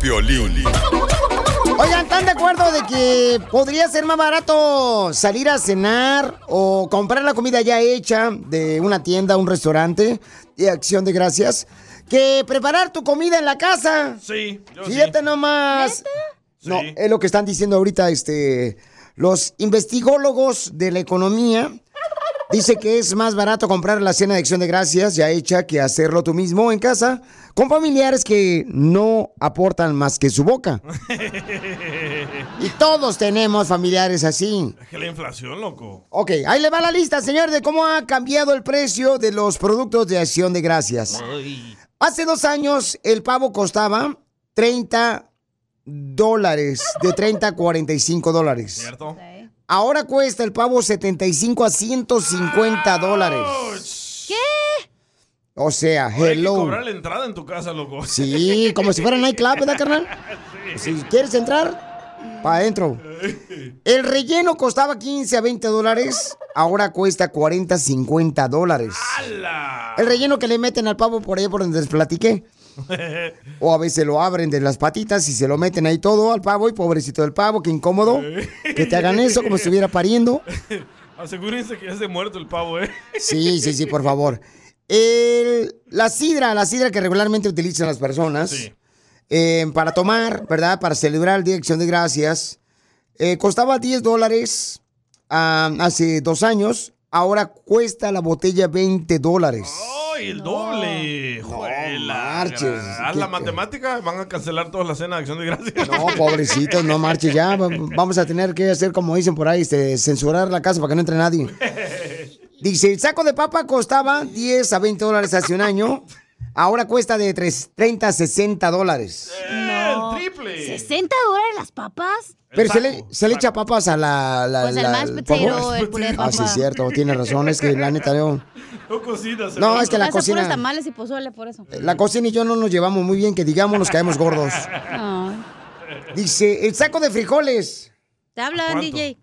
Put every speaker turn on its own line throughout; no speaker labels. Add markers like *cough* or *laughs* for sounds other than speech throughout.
Piolín.
Oigan, ¿están de acuerdo de que podría ser más barato salir a cenar o comprar la comida ya hecha de una tienda, un restaurante de acción de gracias que preparar tu comida en la casa?
Sí, yo
Fíjate
sí.
nomás. No,
Sí.
es lo que están diciendo ahorita este, los investigólogos de la economía. Dice que es más barato comprar la cena de acción de gracias ya hecha que hacerlo tú mismo en casa con familiares que no aportan más que su boca. *laughs* Y todos tenemos familiares así.
Es que la inflación, loco.
Ok, ahí le va la lista, señor, de cómo ha cambiado el precio de los productos de acción de gracias. Hace dos años el pavo costaba 30 dólares, de 30 a 45 dólares.
¿Cierto?
Ahora cuesta el pavo 75 a 150 dólares.
¿Qué?
O sea,
Hay que
hello.
cobrar la entrada en tu casa, loco.
Sí, como si fuera nightclub, ¿verdad, carnal? *laughs* Si quieres entrar, para adentro. *laughs* El relleno costaba 15 a 20 dólares, ahora cuesta 40 a 50 dólares. El relleno que le meten al pavo por ahí por donde les platiqué. O a veces lo abren de las patitas y se lo meten ahí todo al pavo y pobrecito del pavo, qué incómodo. Que te hagan eso como si estuviera pariendo.
Asegúrense que ya se ha muerto el pavo, ¿eh?
Sí, sí, sí, por favor. El- la sidra, la sidra que regularmente utilizan las personas eh, para tomar, ¿verdad? Para celebrar el Día de Acción de Gracias, eh, costaba 10 dólares ah, hace dos años. Ahora cuesta la botella 20 dólares.
¡Ay, el doble! Juela,
marches.
Haz la matemática, van a cancelar toda la cena de acción de gracias.
No, pobrecitos, no marches ya. Va- Vamos a tener que hacer como dicen por ahí, este, censurar la casa para que no entre nadie. *laughs* Dice, el saco de papa costaba 10 a 20 dólares hace un año. Ahora cuesta de tres- 30 a 60 dólares.
No.
¡El triple!
¿60 dólares las papas?
Pero se le, se le echa papas a la... la-
Pues el
la-
mashed
al
potato, el puré de
Ah, sí,
papa.
es cierto, tiene razón. Es que la neta, yo-
No cocinas.
No, es que la
puros
cocina...
tamales y pozole por eso.
La cocina y yo no nos llevamos muy bien, que digamos, nos caemos gordos. *laughs*
Ay.
Dice, el saco de frijoles
Te hablan. DJ.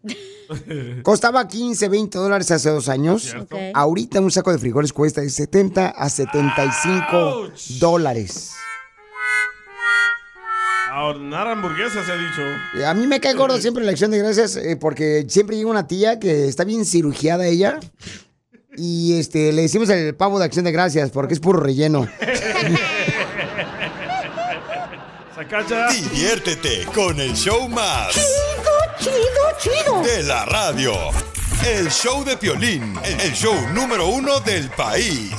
*laughs*
costaba 15, 20 dólares hace dos años. Ahorita un saco de frijoles cuesta de 70 a 75
Ouch.
dólares.
A ordenar hamburguesas, se ha dicho.
Eh, A mí me cae gordo siempre la acción de gracias eh, porque siempre llega una tía que está bien cirugiada ella y este le decimos el pavo de acción de gracias porque es puro relleno. *laughs*
Sacacha.
Diviértete con el show más. Chido. De la radio. El show de Piolín, el show número uno del país.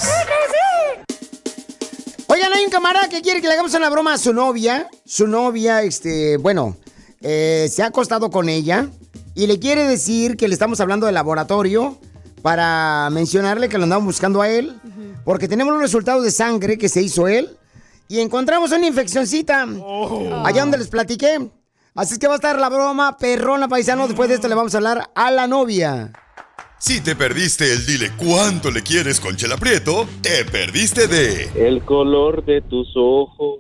Oigan, hay un camarada que quiere que le hagamos una broma a su novia. Su novia, este, bueno, eh, se ha acostado con ella y le quiere decir que le estamos hablando del laboratorio para mencionarle que lo andamos buscando a él porque tenemos los resultados de sangre que se hizo él y encontramos una infeccióncita allá donde les platiqué. Así es que va a estar la broma perrona paisano. Después de esto le vamos a hablar a la novia.
Si te perdiste el dile cuánto le quieres con Chela Prieto, te perdiste de
El color de tus ojos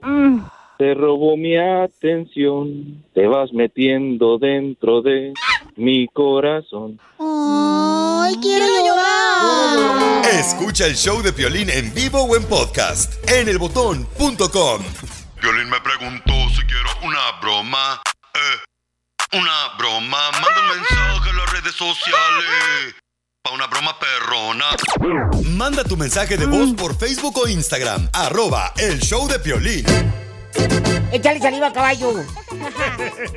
te robó mi atención. Te vas metiendo dentro de mi corazón.
¡Ay, quiero llorar!
Escucha el show de Piolín en vivo o en podcast en elbotón.com. Piolín me preguntó si quiero una broma. Una broma. Manda un mensaje a las redes sociales. Pa' una broma perrona. Manda tu mensaje de voz por Facebook o Instagram. Arroba el show de Piolín.
Échale saliva, caballo.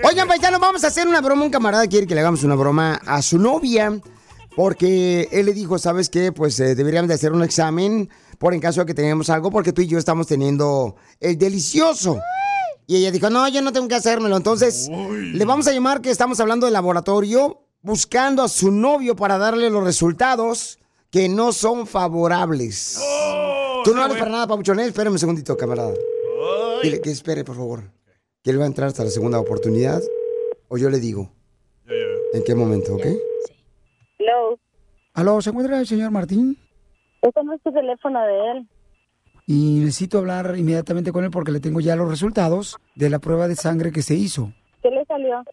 Oigan, paisanos, vamos a hacer una broma. Un camarada quiere que le hagamos una broma a su novia. Porque él le dijo, ¿sabes qué? Pues eh, deberíamos de hacer un examen por en caso de que tengamos algo, porque tú y yo estamos teniendo el delicioso. Y ella dijo, no, yo no tengo que hacérmelo. Entonces, le vamos a llamar que estamos hablando del laboratorio, buscando a su novio para darle los resultados que no son favorables. tú no vales para nada, Pabuchonel. Espérame un segundito, camarada. Dile que espere, por favor. Que él va a entrar hasta la segunda oportunidad. O yo le digo. ¿En qué momento, ok?
Hello.
Aló, ¿se encuentra el señor Martín?
Este no es tu teléfono de él.
Y necesito hablar inmediatamente con él porque le tengo ya los resultados de la prueba de sangre que se hizo.
¿Qué le salió?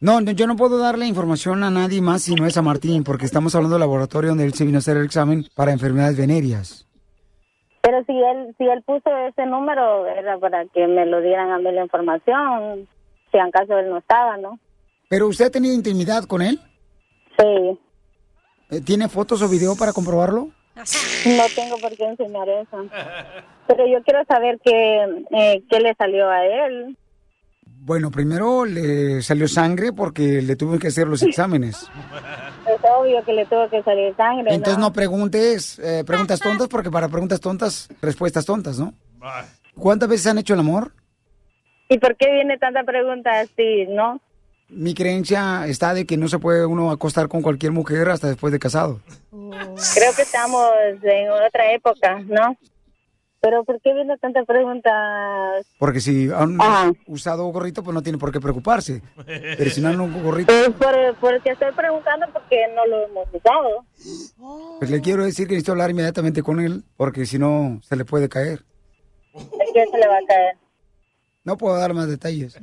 No, no, yo no puedo darle información a nadie más si no es a Martín, porque estamos hablando del laboratorio donde él se vino a hacer el examen para enfermedades venéreas.
Pero si él, si él puso ese número, era para que me lo dieran a mí la información, si en caso él no estaba, ¿no?
¿Pero usted ha tenido intimidad con él?
Sí.
Eh, ¿Tiene fotos o video para comprobarlo?
No *laughs* tengo por qué enseñar eso. Pero yo quiero saber qué, eh, qué le salió a él.
Bueno, primero le salió sangre porque le tuve que hacer los exámenes.
Es obvio que le tuvo que salir sangre,
Entonces
¿no?
no preguntes eh, preguntas tontas porque para preguntas tontas, respuestas tontas, ¿no? ¿Cuántas veces han hecho el amor?
¿Y por qué viene tanta pregunta así, no?
Mi creencia está de que no se puede uno acostar con cualquier mujer hasta después de casado.
Creo que estamos en otra época, ¿no? Pero ¿por qué viene tanta pregunta?
Porque si han
Ajá.
usado gorrito, pues no tiene por qué preocuparse. Pero si no han usado gorrito,
Pues por, porque estoy preguntando porque no lo hemos usado.
pues le quiero decir que necesito hablar inmediatamente con él, porque si no, se le puede caer.
¿En qué se le va a caer?
No puedo dar más detalles.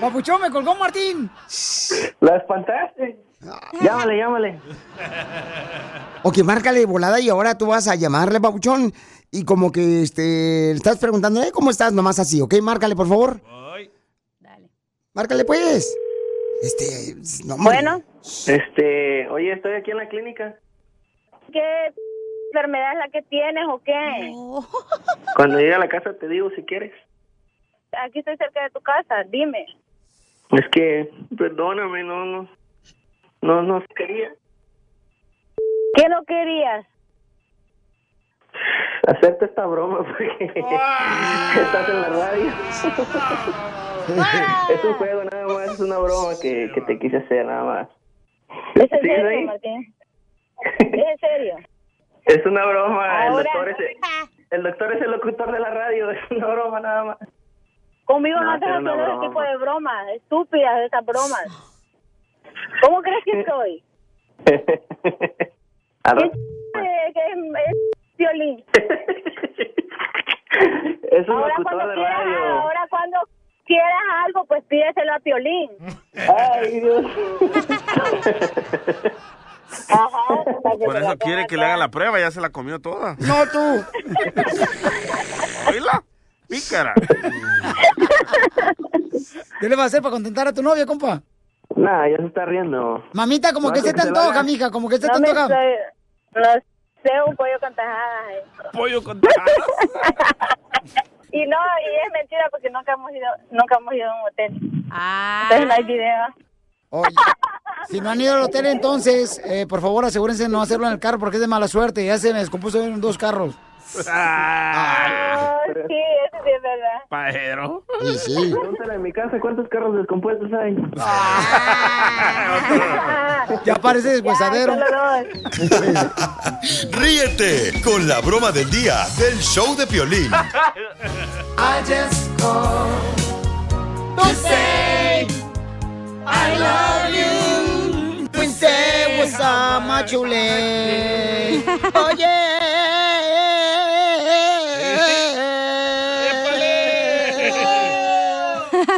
¡Papuchón, me colgó Martín!
La espantaste. Llámale, llámale.
Ok, márcale volada y ahora tú vas a llamarle, Papuchón. Y como que este, le estás preguntando, ¿eh? ¿Cómo estás? Nomás así, ¿ok? Márcale, por favor. Márcale, pues. Este, no.
Bueno,
Este, oye, estoy aquí en la clínica.
¿qué enfermedad es la que tienes o qué?
Cuando llegue a la casa te digo si quieres.
Aquí estoy cerca de tu casa, dime.
Es que, perdóname, no, no, no, no quería
¿Qué no querías?
hacerte esta broma porque *laughs* *laughs* estás en la radio. es un juego nada más, es una broma que, que te quise hacer nada más.
¿Es en
¿Sigues
serio,
ahí?
Martín? *laughs* ¿Es en serio?
Es una broma, el doctor, es el, el doctor es el locutor de la radio, es una broma nada más.
Conmigo no,
No, una
haciendo ese
broma.
tipo de bromas, estúpidas esas bromas. ¿Cómo crees que soy? *laughs* ¿Qué es, violín?
es un
Ahora cuando
de
quieras,
radio.
ahora cuando quieras algo, pues pídeselo a Piolín.
Ay, Dios. *laughs*
Ajá.
Por eso quiere que le
toda.
la prueba, ya se la comió toda.
No, tú. *laughs*
¿Oíla? Pícara. *laughs*
¿Qué le vas a hacer para contentar a tu novia, compa?
Nah, ya se está riendo.
Mamita, como
No,
que se
que
te
se
antoja,
vaya.
mija, como que se te
No me
antoja.
no sé, un pollo con tajadas. eh.
Pollo con tajadas. *laughs*
Y no, y es mentira porque nunca hemos ido, nunca hemos ido a un hotel.
Ah.
Entonces no hay video.
Oye, si no han ido al hotel, entonces, eh, por favor, asegúrense de no hacerlo en el carro porque es de mala suerte. Ya se me descompuso en dos carros.
Ah,
sí, eso sí es verdad.
Pajero.
Sí, sí.
Pregúntale en mi casa cuántos carros descompuestos hay.
Ya parece deshuesadero. *laughs*
Ríete con la broma del día del show de Piolín.
I just called to say I love you. Say what's up, my chule. Oye.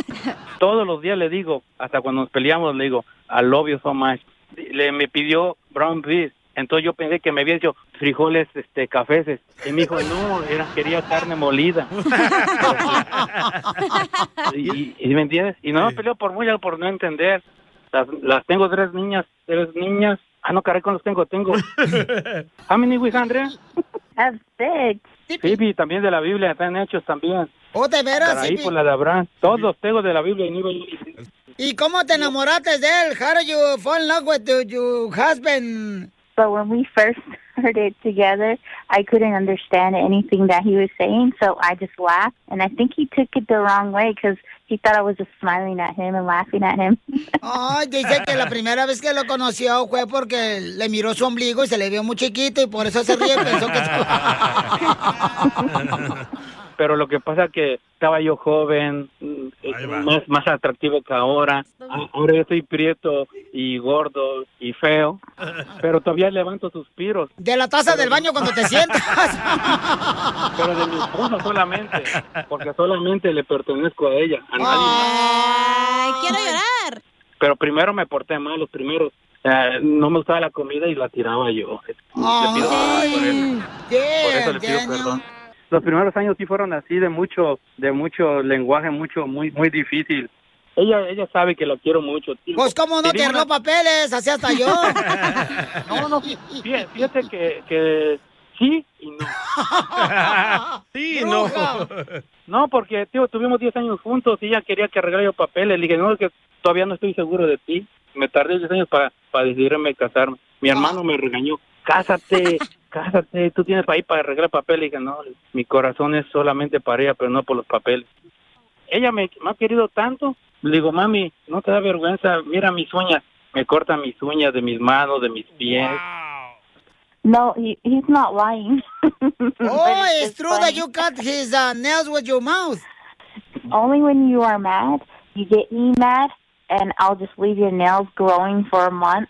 *laughs*
Todos los días le digo, hasta cuando nos peleamos, le digo, I love you so much. Le, me pidió brown beef. Entonces yo pensé que me había dicho frijoles, este, cafeses. Y me dijo, no, era, quería carne molida. *laughs* y, y, ¿me entiendes? Y no me peleó por mucho, por no entender. Las, las tengo tres niñas, tres niñas. Ah, no, caray, ¿cuántos tengo? Tengo. *laughs* How many we have, Andrea?
Have six.
Phoebe también de la Biblia, están hechos también.
¿Oh, de veras?
Para ahí
sí,
por la de Abraham. Todos tengo de la Biblia y no iba yo-
¿Y cómo te enamoraste de él? How did you fall in love with your- your husband?
But when we first started together, I couldn't understand anything that he was saying, so I just laughed. And I think he took it the wrong way because he thought I was just smiling at him and laughing at him. *laughs*
Ay, dice que la primera vez que lo conoció fue porque le miró su ombligo y se le vio muy chiquito y por eso se ríe. Pensó que... *laughs*
Pero lo que pasa que estaba yo joven, eh, más, más atractivo que ahora. Ahora yo estoy prieto y gordo y feo, *laughs* pero todavía levanto suspiros.
De la taza del baño cuando te sientas. *laughs*
Pero de mi esposa solamente, porque solamente le pertenezco a ella, a nadie más.
Ay, quiero llorar.
Pero primero me porté mal, los primeros. eh, no me gustaba la comida y la tiraba yo. Le pido perdón por eso. Por eso le pido perdón. Los primeros años sí fueron así de mucho, de mucho lenguaje, mucho, muy, muy difícil. Ella, ella sabe que la quiero mucho.
Pues cómo no te
una-
papeles, así hasta yo. *laughs*
No, no, fíjate, fíjate que, que sí y no. *laughs*
Sí, no.
No, porque tío, tuvimos 10 años juntos y ella quería que arreglara yo papeles. Le dije, no, es que todavía no estoy seguro de ti. Me tardé 10 años para, para decidirme casarme. Mi hermano me regañó, cásate, *laughs* cásate, tú tienes para ir para arreglar papeles. Le dije, no, mi corazón es solamente para ella, pero no por los papeles. Ella me, me ha querido tanto. Le digo, mami, no te da vergüenza, mira mis uñas. Me cortan mis uñas de mis manos, de mis pies.
No, he, he's not lying. *laughs*
Oh, it's true that you cut his uh, nails with your mouth.
Only when you are mad, you get me mad, and I'll just leave your nails growing for a month.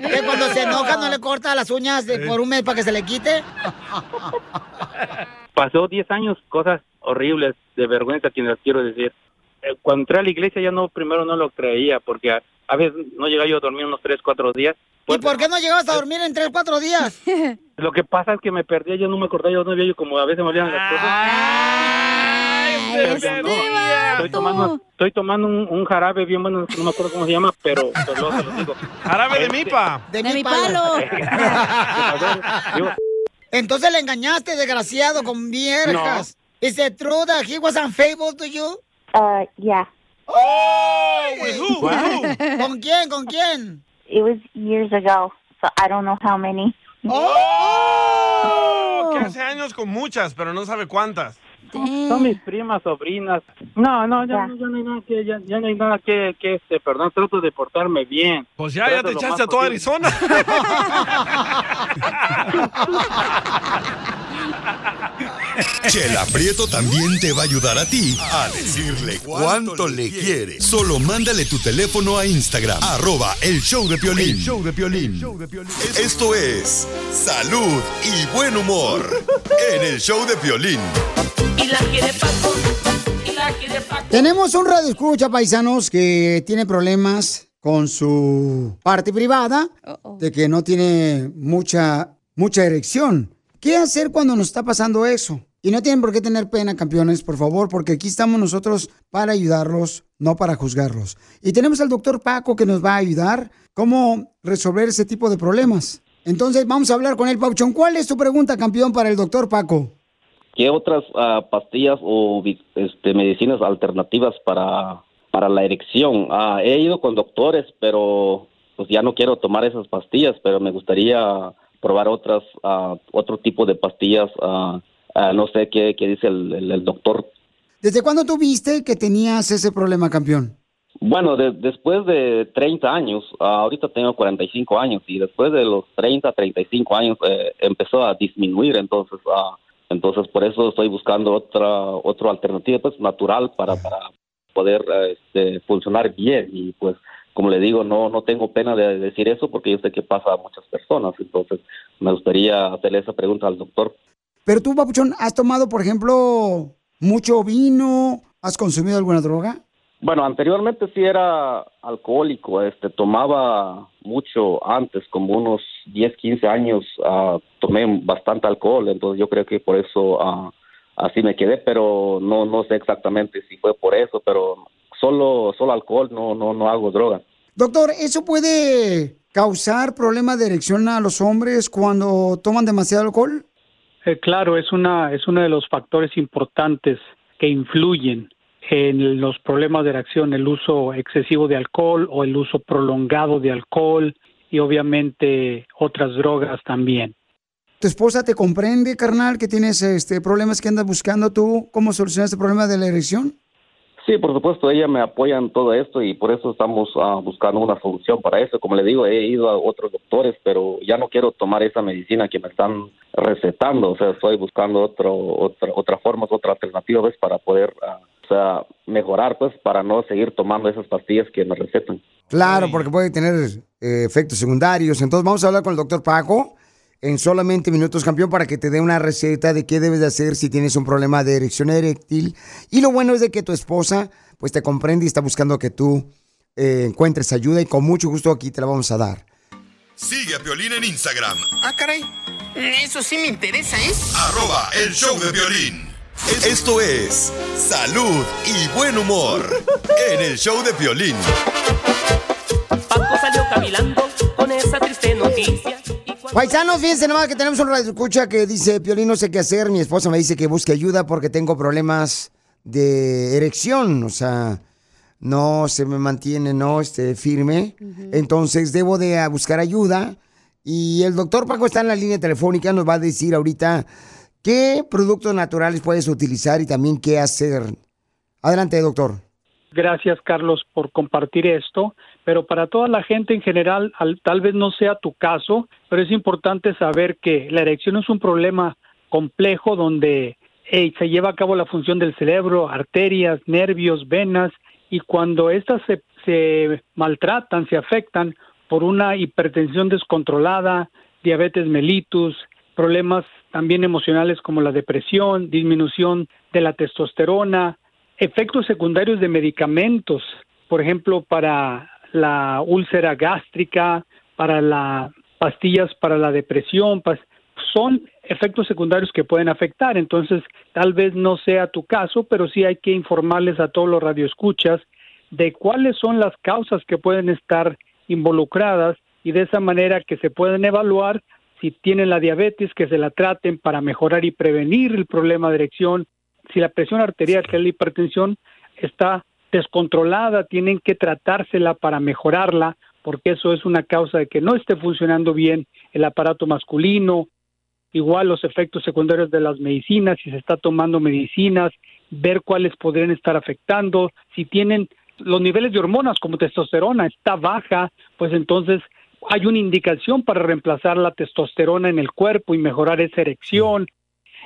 Que cuando se enoja no le corta las uñas de- por un mes para que se le quite.
pasó 10 años, cosas horribles, de vergüenza, que las quiero decir. Eh, Cuando entré a la iglesia ya no, primero no lo creía, porque a, a veces no llegaba yo a dormir unos 3, 4 días.
¿Y por qué no llegabas a dormir en tres, cuatro días? *laughs*
Lo que pasa es que me perdía, yo no me acordaba, yo no había yo como a veces me olvidan las cosas. No. Estoy tomando, estoy tomando un, un jarabe bien bueno, no me acuerdo cómo se llama, pero, pero luego se lo digo.
Jarabe de
Este-
mipa.
De, mi palo. *laughs* Entonces le engañaste, desgraciado, con viejas. Is it true that he was unfaithful to you?
Uh, yeah.
Oh, *laughs* ¿Con quién? ¿Con quién?
It was years ago, so I don't know how many.
Oh, que hace años con muchas, pero no sabe cuántas.
Son mis primas, sobrinas. No, no, ya, ya no hay nada que, ya, ya no hay nada que, que este, perdón, trato de portarme bien.
Pues ya, ya te echaste a toda Arizona. *laughs* *laughs*
Chela Prieto también te va a ayudar a ti a decirle cuánto le quiere. Solo mándale tu teléfono a Instagram, arroba el show de Piolín. El show de Piolín. Esto es Salud y Buen Humor en el show de Piolín.
Y la quiere Paco. Y la quiere Paco.
Tenemos un radio escucha, paisanos, que tiene problemas con su parte privada, de que no tiene mucha, mucha erección. ¿Qué hacer cuando nos está pasando eso? Y no tienen por qué tener pena, campeones, por favor, porque aquí estamos nosotros para ayudarlos, no para juzgarlos. Y tenemos al doctor Paco que nos va a ayudar cómo resolver ese tipo de problemas. Entonces vamos a hablar con él, Pauchón. ¿Cuál es tu pregunta, campeón, para el doctor Paco?
¿Qué otras ah, pastillas o este, medicinas alternativas para, para la erección? Ah, he ido con doctores, pero pues ya no quiero tomar esas pastillas, pero me gustaría probar otras, ah, otro tipo de pastillas. ah, no sé qué, qué dice el, el- el doctor.
¿Desde cuándo tú viste que tenías ese problema, campeón?
Bueno, de- después de 30 años, ah, ahorita tengo 45 años y después de los 30, 35 años eh, empezó a disminuir, entonces entonces por eso estoy buscando otra otra alternativa pues natural para, para poder eh, este, funcionar bien y pues como le digo no no tengo pena de decir eso porque yo sé que pasa a muchas personas, entonces me gustaría hacerle esa pregunta al doctor.
Pero tú, Papuchón, ¿has tomado, por ejemplo, mucho vino? ¿Has consumido alguna droga?
Bueno, anteriormente sí era alcohólico, este, tomaba mucho antes, como unos 10, 15 años, ah, tomé bastante alcohol, entonces yo creo que por eso ah, así me quedé, pero no, no sé exactamente si fue por eso, pero solo, solo alcohol, no, no, no hago droga.
Doctor, ¿eso puede causar problemas de erección a los hombres cuando toman demasiado alcohol?
Eh, claro, es una es uno de los factores importantes que influyen en los problemas de erección, el uso excesivo de alcohol o el uso prolongado de alcohol y obviamente otras drogas también.
¿Tu esposa te comprende, carnal, que tienes este problemas que andas buscando tú? ¿Cómo solucionar este problema de la erección?
Sí, por supuesto, ella me apoya en todo esto y por eso estamos ah, buscando una solución para eso. Como le digo, he ido a otros doctores, pero ya no quiero tomar esa medicina que me están recetando. O sea, estoy buscando otro, otra, otra forma, otra alternativa, ¿ves? Para poder, ah, o sea, mejorar, pues, para no seguir tomando esas pastillas que me recetan.
Claro, porque puede tener eh, efectos secundarios. Entonces vamos a hablar con el doctor Paco en solamente minutos, campeón, para que te dé una receta de qué debes de hacer si tienes un problema de erección eréctil. Y lo bueno es de que tu esposa, pues, te comprende y está buscando que tú eh, encuentres ayuda y con mucho gusto aquí te la vamos a dar.
Sigue a Violín en Instagram,
Ah, caray. Eso sí me interesa, ¿eh?
arroba el show de violín. Esto es salud y buen humor en el show de violín.
Paco salió con esa triste noticia.
Paisanos, fíjense nomás que tenemos un radio escucha que dice, Piolín, no sé qué hacer. Mi esposa me dice que busque ayuda porque tengo problemas de erección. O sea, no se me mantiene, no, este, firme. Entonces, debo de ah, buscar ayuda. Y el doctor Paco está en la línea telefónica, nos va a decir ahorita qué productos naturales puedes utilizar y también qué hacer. Adelante, doctor.
Gracias, Carlos, por compartir esto. Pero para toda la gente en general, al- tal vez no sea tu caso, pero es importante saber que la erección es un problema complejo donde se lleva a cabo la función del cerebro, arterias, nervios, venas, y cuando estas se, se maltratan, se afectan por una hipertensión descontrolada, diabetes mellitus, problemas también emocionales como la depresión, disminución de la testosterona, efectos secundarios de medicamentos, por ejemplo, para la úlcera gástrica, para las pastillas para la depresión, son efectos secundarios que pueden afectar. Entonces, tal vez no sea tu caso, pero sí hay que informarles a todos los radioescuchas de cuáles son las causas que pueden estar involucradas y de esa manera que se pueden evaluar si tienen la diabetes, que se la traten para mejorar y prevenir el problema de erección. Si la presión arterial, que es la hipertensión, está descontrolada, tienen que tratársela para mejorarla, porque eso es una causa de que no esté funcionando bien el aparato masculino, igual los efectos secundarios de las medicinas, si se está tomando medicinas, ver cuáles podrían estar afectando, si tienen los niveles de hormonas como testosterona está baja, pues entonces hay una indicación para reemplazar la testosterona en el cuerpo y mejorar esa erección.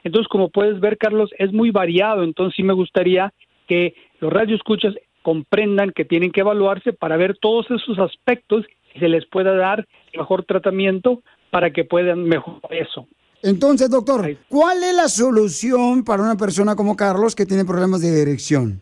Entonces, como puedes ver, Carlos, es muy variado, entonces sí me gustaría que los radioescuchas comprendan que tienen que evaluarse para ver todos esos aspectos y se les pueda dar el mejor tratamiento para que puedan mejorar eso.
Entonces, doctor, ¿cuál es la solución para una persona como Carlos que tiene problemas de erección?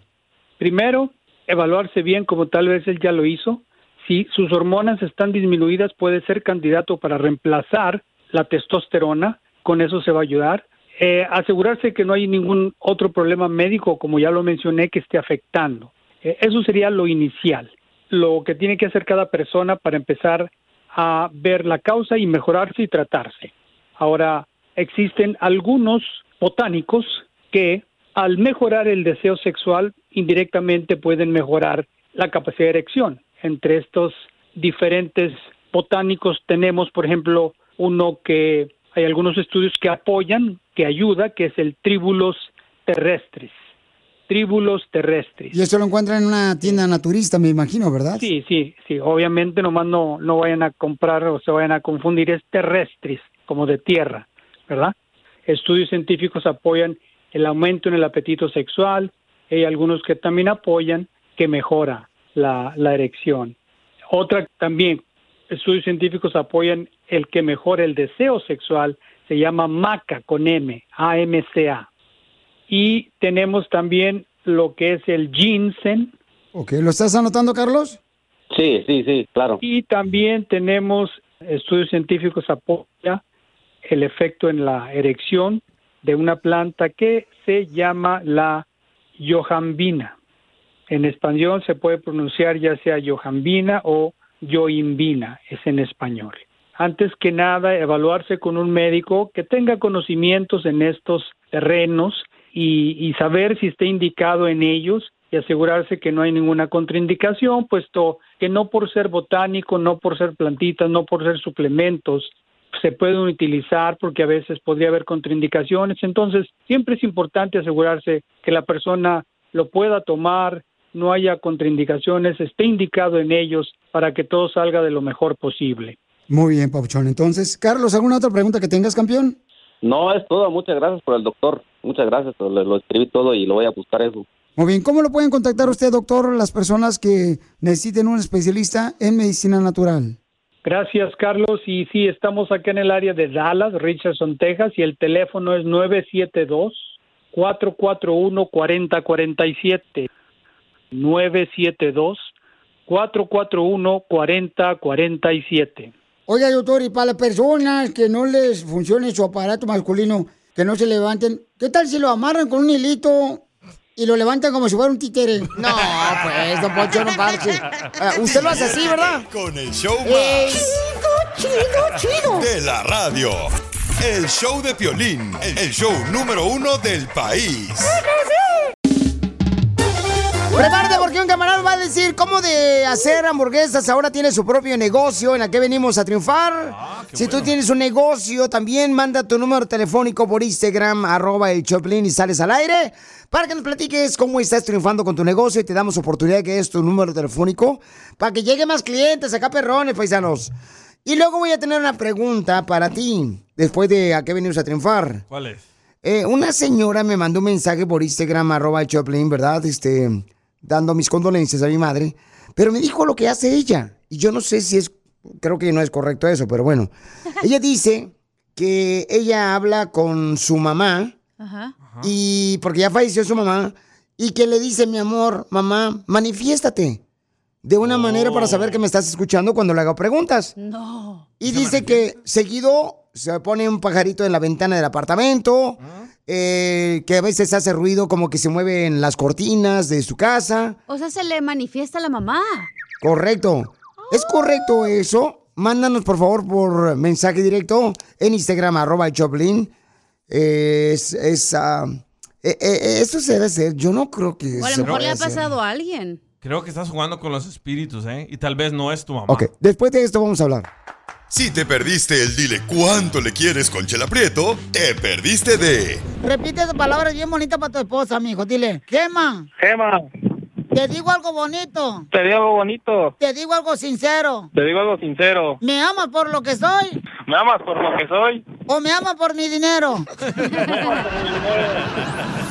Primero, evaluarse bien como tal vez él ya lo hizo. Si sus hormonas están disminuidas, puede ser candidato para reemplazar la testosterona. Con eso se va a ayudar. Eh, asegurarse que no hay ningún otro problema médico, como ya lo mencioné, que esté afectando. Eh, eso sería lo inicial. Lo que tiene que hacer cada persona para empezar a ver la causa y mejorarse y tratarse. Ahora, existen algunos botánicos que al mejorar el deseo sexual indirectamente pueden mejorar la capacidad de erección. Entre estos diferentes botánicos tenemos, por ejemplo, uno que hay algunos estudios que apoyan, que ayuda, que es el Tribulus terrestris. Tribulus terrestris.
Y eso lo encuentran en una tienda naturista, me imagino, ¿verdad?
Sí, sí, sí. Obviamente nomás no, no vayan a comprar o se vayan a confundir, es terrestris, como de tierra, ¿verdad? Estudios científicos apoyan el aumento en el apetito sexual, hay algunos que también apoyan que mejora la, la erección. Otra también, estudios científicos apoyan el que mejora el deseo sexual, se llama MACA con M, A-M-C-A. Y tenemos también lo que es el ginseng,
Ok, ¿lo estás anotando, Carlos?
Sí, sí, sí, claro.
Y también tenemos estudios científicos apoya el efecto en la erección de una planta que se llama la yohambina. En español se puede pronunciar ya sea yohambina o yoimbina, es en español. Antes que nada, evaluarse con un médico que tenga conocimientos en estos terrenos y, saber si está indicado en ellos y asegurarse que no hay ninguna contraindicación, puesto que no por ser botánico, no por ser plantitas, no por ser suplementos, se pueden utilizar porque a veces podría haber contraindicaciones. Entonces, siempre es importante asegurarse que la persona lo pueda tomar, no haya contraindicaciones, esté indicado en ellos para que todo salga de lo mejor posible.
Muy bien, Papuchón. Entonces, Carlos, ¿alguna otra pregunta que tengas, campeón?
No, es todo. Muchas gracias por el doctor. Muchas gracias. Lo, lo escribí todo y lo voy a buscar eso.
Muy bien, ¿cómo lo pueden contactar usted, doctor, las personas que necesiten un especialista en medicina natural?
Gracias, Carlos. Y sí, estamos acá en el área de Dallas, Richardson, Texas, y el teléfono es 972-441-4047. 972-441-4047.
Oiga, doctor, y para las personas que no les funcione su aparato masculino, que no se levanten, ¿qué tal si lo amarran con un hilito y lo levantan como si fuera un títere? *laughs* No, pues, don Poncho, no parche. Ah, usted lo hace así, ¿verdad?
Con el show más
Eh, chido, chido, chido.
de la radio. El show de Piolín, el show número uno del país.
Prepárate porque un camarada va a decir cómo de hacer hamburguesas ahora tiene su propio negocio en la que venimos a triunfar. si tú tienes un negocio, también manda tu número telefónico por Instagram, arroba el Choplin y sales al aire para que nos platiques cómo estás triunfando con tu negocio y te damos oportunidad de que es tu número telefónico para que lleguen más clientes acá, perrones, paisanos. Y luego voy a tener una pregunta para ti, después de a qué venimos a triunfar.
¿Cuál es?
Eh, una señora me mandó un mensaje por Instagram, arroba Choplin, ¿verdad? Este, dando mis condolencias a mi madre. Pero me dijo lo que hace ella. Y yo no sé si es, creo que no es correcto eso, pero bueno. *laughs* Ella dice que ella habla con su mamá
Ajá.
y porque ya falleció su mamá y que le dice, mi amor, mamá, manifiéstate de una manera para saber que me estás escuchando cuando le hago preguntas.
No.
Y dice que seguido se pone un pajarito en la ventana del apartamento, eh, que a veces hace ruido como que se mueven las cortinas de su casa.
O sea, se le manifiesta a la mamá.
Correcto. ¿Es correcto eso? Mándanos por favor por mensaje directo en Instagram, arroba Choplin. Eh, es, es, eh, eh, eso se debe hacer. Yo no creo que
O a lo mejor le ha
hacer.
pasado a alguien.
Creo que estás jugando con los espíritus, ¿eh? Y tal vez no es tu mamá.
Ok, después de esto vamos a hablar.
Si te perdiste el dile cuánto le quieres con Chela Prieto, te perdiste de
Repite esa palabra bien bonita para tu esposa, mijo. Dile, Gema.
Gema,
Te digo algo bonito.
te digo algo bonito.
Te digo algo sincero.
Te digo algo sincero.
¿Me amas por lo que soy?
¿Me amas por lo que soy?
¿O me amas por mi dinero? *laughs*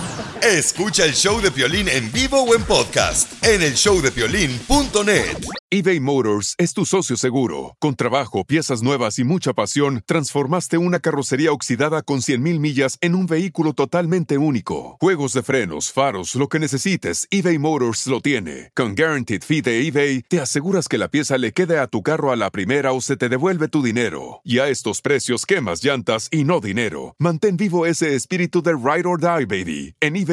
Escucha el show de Piolín en vivo o en podcast en el showdepiolín.net.
eBay Motors es tu socio seguro. Con trabajo, piezas nuevas y mucha pasión, transformaste una carrocería oxidada con 100.000 millas en un vehículo totalmente único. Juegos de frenos, faros, lo que necesites, eBay Motors lo tiene. Con Guaranteed Fee de eBay, te aseguras que la pieza le quede a tu carro a la primera o se te devuelve tu dinero. Y a estos precios, quemas llantas y no dinero. Mantén vivo ese espíritu de Ride or Die, baby, en eBay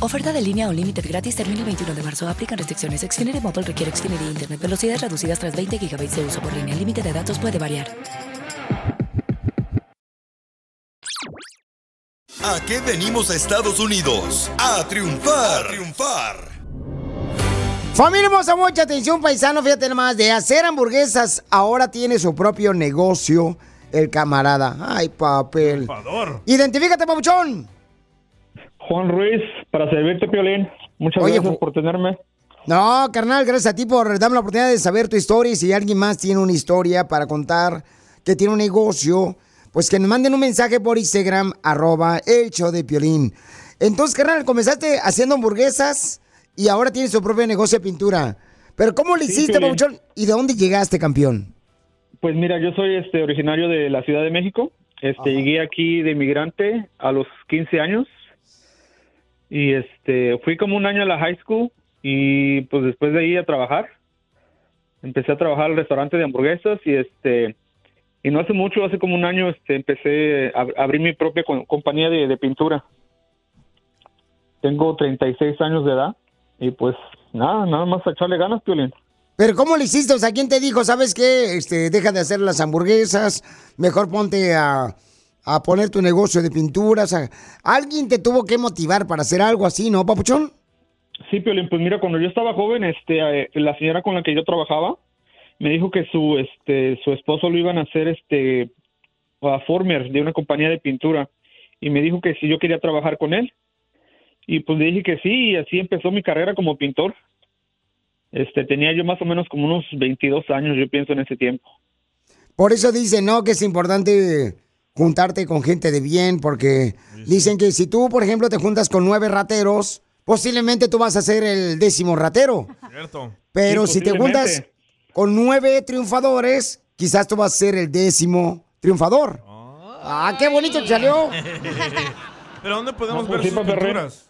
Oferta de línea o límite gratis termina el 21 de marzo. Aplican restricciones. Xfinity Mobile requiere Xfinity Internet. Velocidades reducidas tras 20 GB de uso por línea. El límite de datos puede variar.
¿A qué venimos a Estados Unidos? A triunfar. A triunfar.
Familia hermosa, mucha atención, paisano. Fíjate nomás, de hacer hamburguesas, ahora tiene su propio negocio el camarada. Ay, papel. Identifícate, papuchón.
Juan Ruiz, para servirte, Piolín. Muchas
Oye,
gracias por tenerme.
No, carnal, gracias a ti por darme la oportunidad de saber tu historia. Y si alguien más tiene una historia para contar que tiene un negocio, pues que nos manden un mensaje por Instagram, arroba el show de Piolín. Entonces, carnal, comenzaste haciendo hamburguesas y ahora tienes tu propio negocio de pintura. Pero ¿cómo le
Sí,
hiciste,
Piolín.
papuchón? ¿Y de dónde llegaste, campeón?
Pues mira, yo soy este originario de la Ciudad de México. Este, llegué aquí de inmigrante a los 15 años y este, fui como un año a la high school y pues después de ahí a trabajar. Empecé a trabajar al restaurante de hamburguesas y este, y no hace mucho, hace como un año, este, empecé a abrir mi propia co- compañía de, pintura. Tengo 36 años de edad y pues nada, nada más a echarle ganas, Piolín.
Pero ¿cómo le hiciste? O sea, ¿quién te dijo, sabes qué? Este, deja de hacer las hamburguesas, mejor ponte a, a poner tu negocio de pintura. O sea, alguien te tuvo que motivar para hacer algo así, ¿no, papuchón?
Sí, Piolín, pues mira, cuando yo estaba joven, este, eh, la señora con la que yo trabajaba me dijo que su, este, su esposo lo iban a hacer, este, a former de una compañía de pintura y me dijo que si yo quería trabajar con él y pues le dije que sí y así empezó mi carrera como pintor. Este, tenía yo más o menos como unos 22 años, yo pienso en ese tiempo.
Por eso dicen, ¿no? Que es importante juntarte con gente de bien, porque dicen que si tú, por ejemplo, te juntas con nueve rateros, posiblemente tú vas a ser el décimo ratero.
Cierto.
Pero
Sí,
si te juntas con nueve triunfadores, quizás tú vas a ser el décimo triunfador. Ah, qué bonito te salió. *laughs*
¿Pero dónde podemos
No,
ver sus pinturas?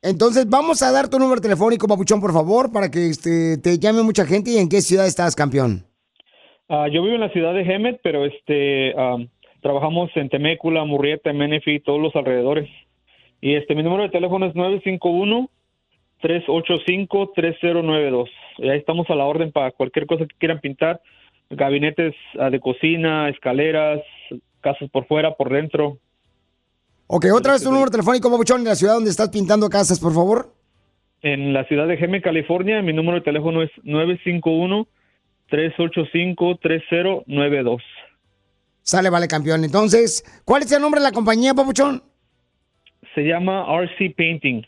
Entonces, vamos a dar tu número telefónico, Papuchón, por favor, para que este, te llame mucha gente. ¿Y en qué ciudad estás, campeón?
Ah, yo vivo en la ciudad de Hemet, pero este am, trabajamos en Temécula, Murrieta, Menifee, todos los alrededores. Y este mi número de teléfono es 951 385 3092. Y ahí estamos a la orden para cualquier cosa que quieran pintar, gabinetes ah, de cocina, escaleras, casas por fuera, por dentro.
Ok, otra vez tu número telefónico, Papuchón, en la ciudad donde estás pintando casas, por favor.
En la ciudad de Hemet, California, mi número de teléfono es 951 385 3092.
Sale, vale, campeón. Entonces, ¿cuál es el nombre de la compañía, Papuchón?
Se llama RC Painting.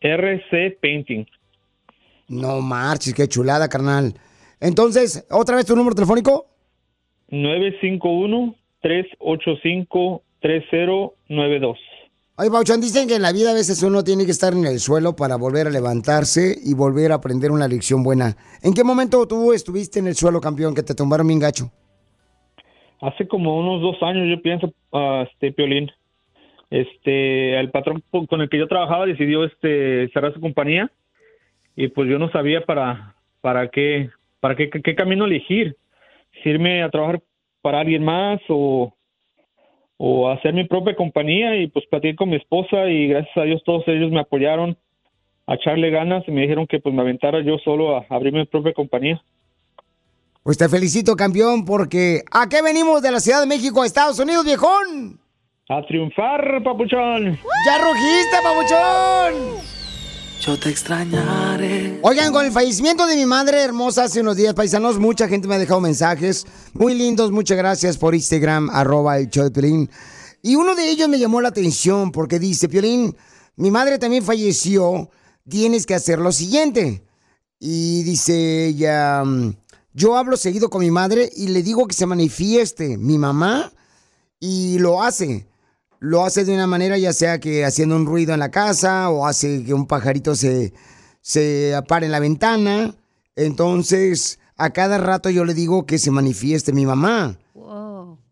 RC Painting.
No marches, qué chulada, carnal. Entonces, otra vez tu número telefónico.
951-385-3092.
Oye, Papuchón, dicen que en la vida a veces uno tiene que estar en el suelo para volver a levantarse y volver a aprender una lección buena. ¿En qué momento tú estuviste en el suelo, campeón, que te tumbaron bien gacho?
Hace como unos dos años, yo pienso, ah, este Piolín. Este, el patrón con el que yo trabajaba decidió este cerrar su compañía y pues yo no sabía para para qué para qué- qué camino elegir, si irme a trabajar para alguien más o o hacer mi propia compañía y pues platiqué con mi esposa y gracias a Dios todos ellos me apoyaron a echarle ganas y me dijeron que pues me aventara yo solo a abrir mi propia compañía.
Pues te felicito, campeón, porque ¿a qué venimos de la Ciudad de México a Estados Unidos, viejón?
A triunfar, papuchón.
¡Ya rugiste, papuchón!
Yo te extrañaré.
Oigan, con el fallecimiento de mi madre hermosa hace unos días, paisanos, mucha gente me ha dejado mensajes muy lindos. Muchas gracias por Instagram, arroba el show de Piolín. Y uno de ellos me llamó la atención porque dice, Piolín, mi madre también falleció, tienes que hacer lo siguiente. Y dice ella, mm, yo hablo seguido con mi madre y le digo que se manifieste mi mamá y lo hace. Lo hace de una manera ya sea que haciendo un ruido en la casa o hace que un pajarito se, se apare en la ventana. Entonces, a cada rato yo le digo que se manifieste mi mamá.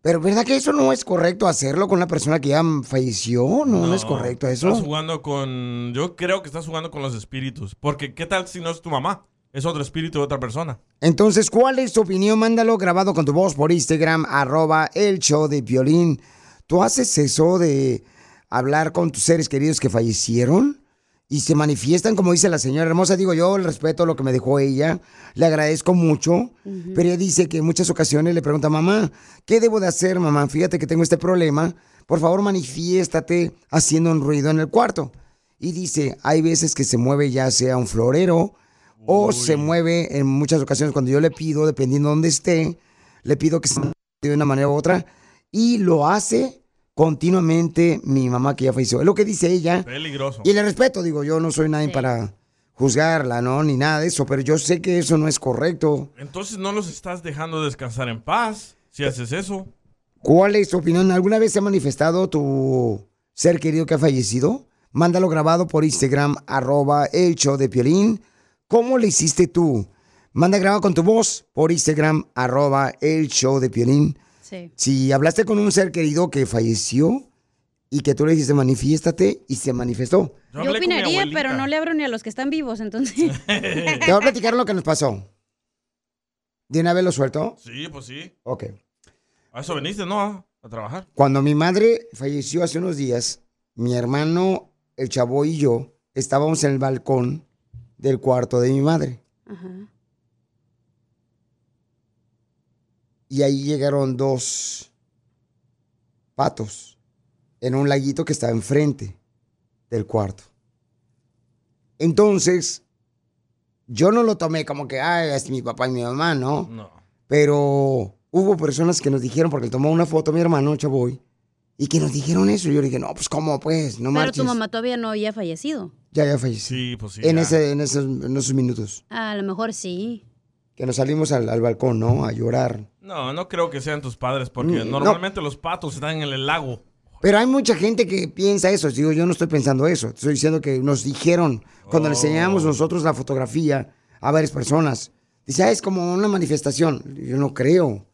Pero ¿verdad que eso no es correcto hacerlo con una persona que ya falleció? No, no, es correcto eso.
Estás jugando con. Yo creo que estás jugando con los espíritus. Porque, ¿qué tal si no es tu mamá? Es otro espíritu de otra persona.
Entonces, ¿cuál es tu opinión? Mándalo grabado con tu voz por Instagram, arroba el show de violín. ¿Tú haces eso de hablar con tus seres queridos que fallecieron? Y se manifiestan, como dice la señora hermosa. Digo yo, el respeto a lo que me dejó ella. Le agradezco mucho. Pero ella dice que en muchas ocasiones le pregunta, mamá, ¿qué debo de hacer, mamá? Fíjate que tengo este problema. Por favor, manifiéstate haciendo un ruido en el cuarto. Y dice, hay veces que se mueve ya sea un florero o se mueve en muchas ocasiones cuando yo le pido, dependiendo de dónde esté, le pido que se mueva de una manera u otra y lo hace continuamente mi mamá que ya falleció. Es lo que dice ella.
Peligroso.
Y le respeto, digo, yo no soy nadie para juzgarla, ¿no? Ni nada de eso, pero yo sé que eso no es correcto.
Entonces no los estás dejando descansar en paz si haces eso.
¿Cuál es tu opinión? ¿Alguna vez se ha manifestado tu ser querido que ha fallecido? Mándalo grabado por Instagram, arroba el show de Piolín. ¿Cómo le hiciste tú? Manda grabado con tu voz por Instagram, arroba el show de Piolín.
Sí.
Si hablaste con un ser querido que falleció y que tú le dijiste manifiéstate y se manifestó.
Yo, opinaría, pero no le abro ni a los que están vivos, entonces. *laughs*
Te voy a platicar lo que nos pasó. ¿De una vez lo suelto?
Sí, pues sí.
Ok.
A eso veniste, ¿no? A trabajar.
Cuando mi madre falleció hace unos días, mi hermano, el chavo y yo estábamos en el balcón del cuarto de mi madre. Y ahí llegaron dos patos en un laguito que estaba enfrente del cuarto. Entonces, yo no lo tomé como que, ay, es mi papá y mi mamá, ¿no?
No.
Pero hubo personas que nos dijeron, porque tomó una foto mi hermano, Chavoy, y que nos dijeron eso. Y yo le dije, no, pues, ¿cómo, pues? No
pero
marches.
tu mamá todavía no había fallecido.
Ya, ya falleció.
Sí, pues sí.
en,
ya.
ese, en, esos, en esos minutos.
A lo mejor sí.
Que nos salimos al, al balcón, ¿no? A llorar.
No, no creo que sean tus padres, porque
Mm,
normalmente los patos están en el lago.
Pero hay mucha gente que piensa eso. Digo, yo no estoy pensando eso. Estoy diciendo que nos dijeron, cuando le
Oh.
enseñamos nosotros la fotografía a varias personas, dice, ah, es como una manifestación. Yo no creo.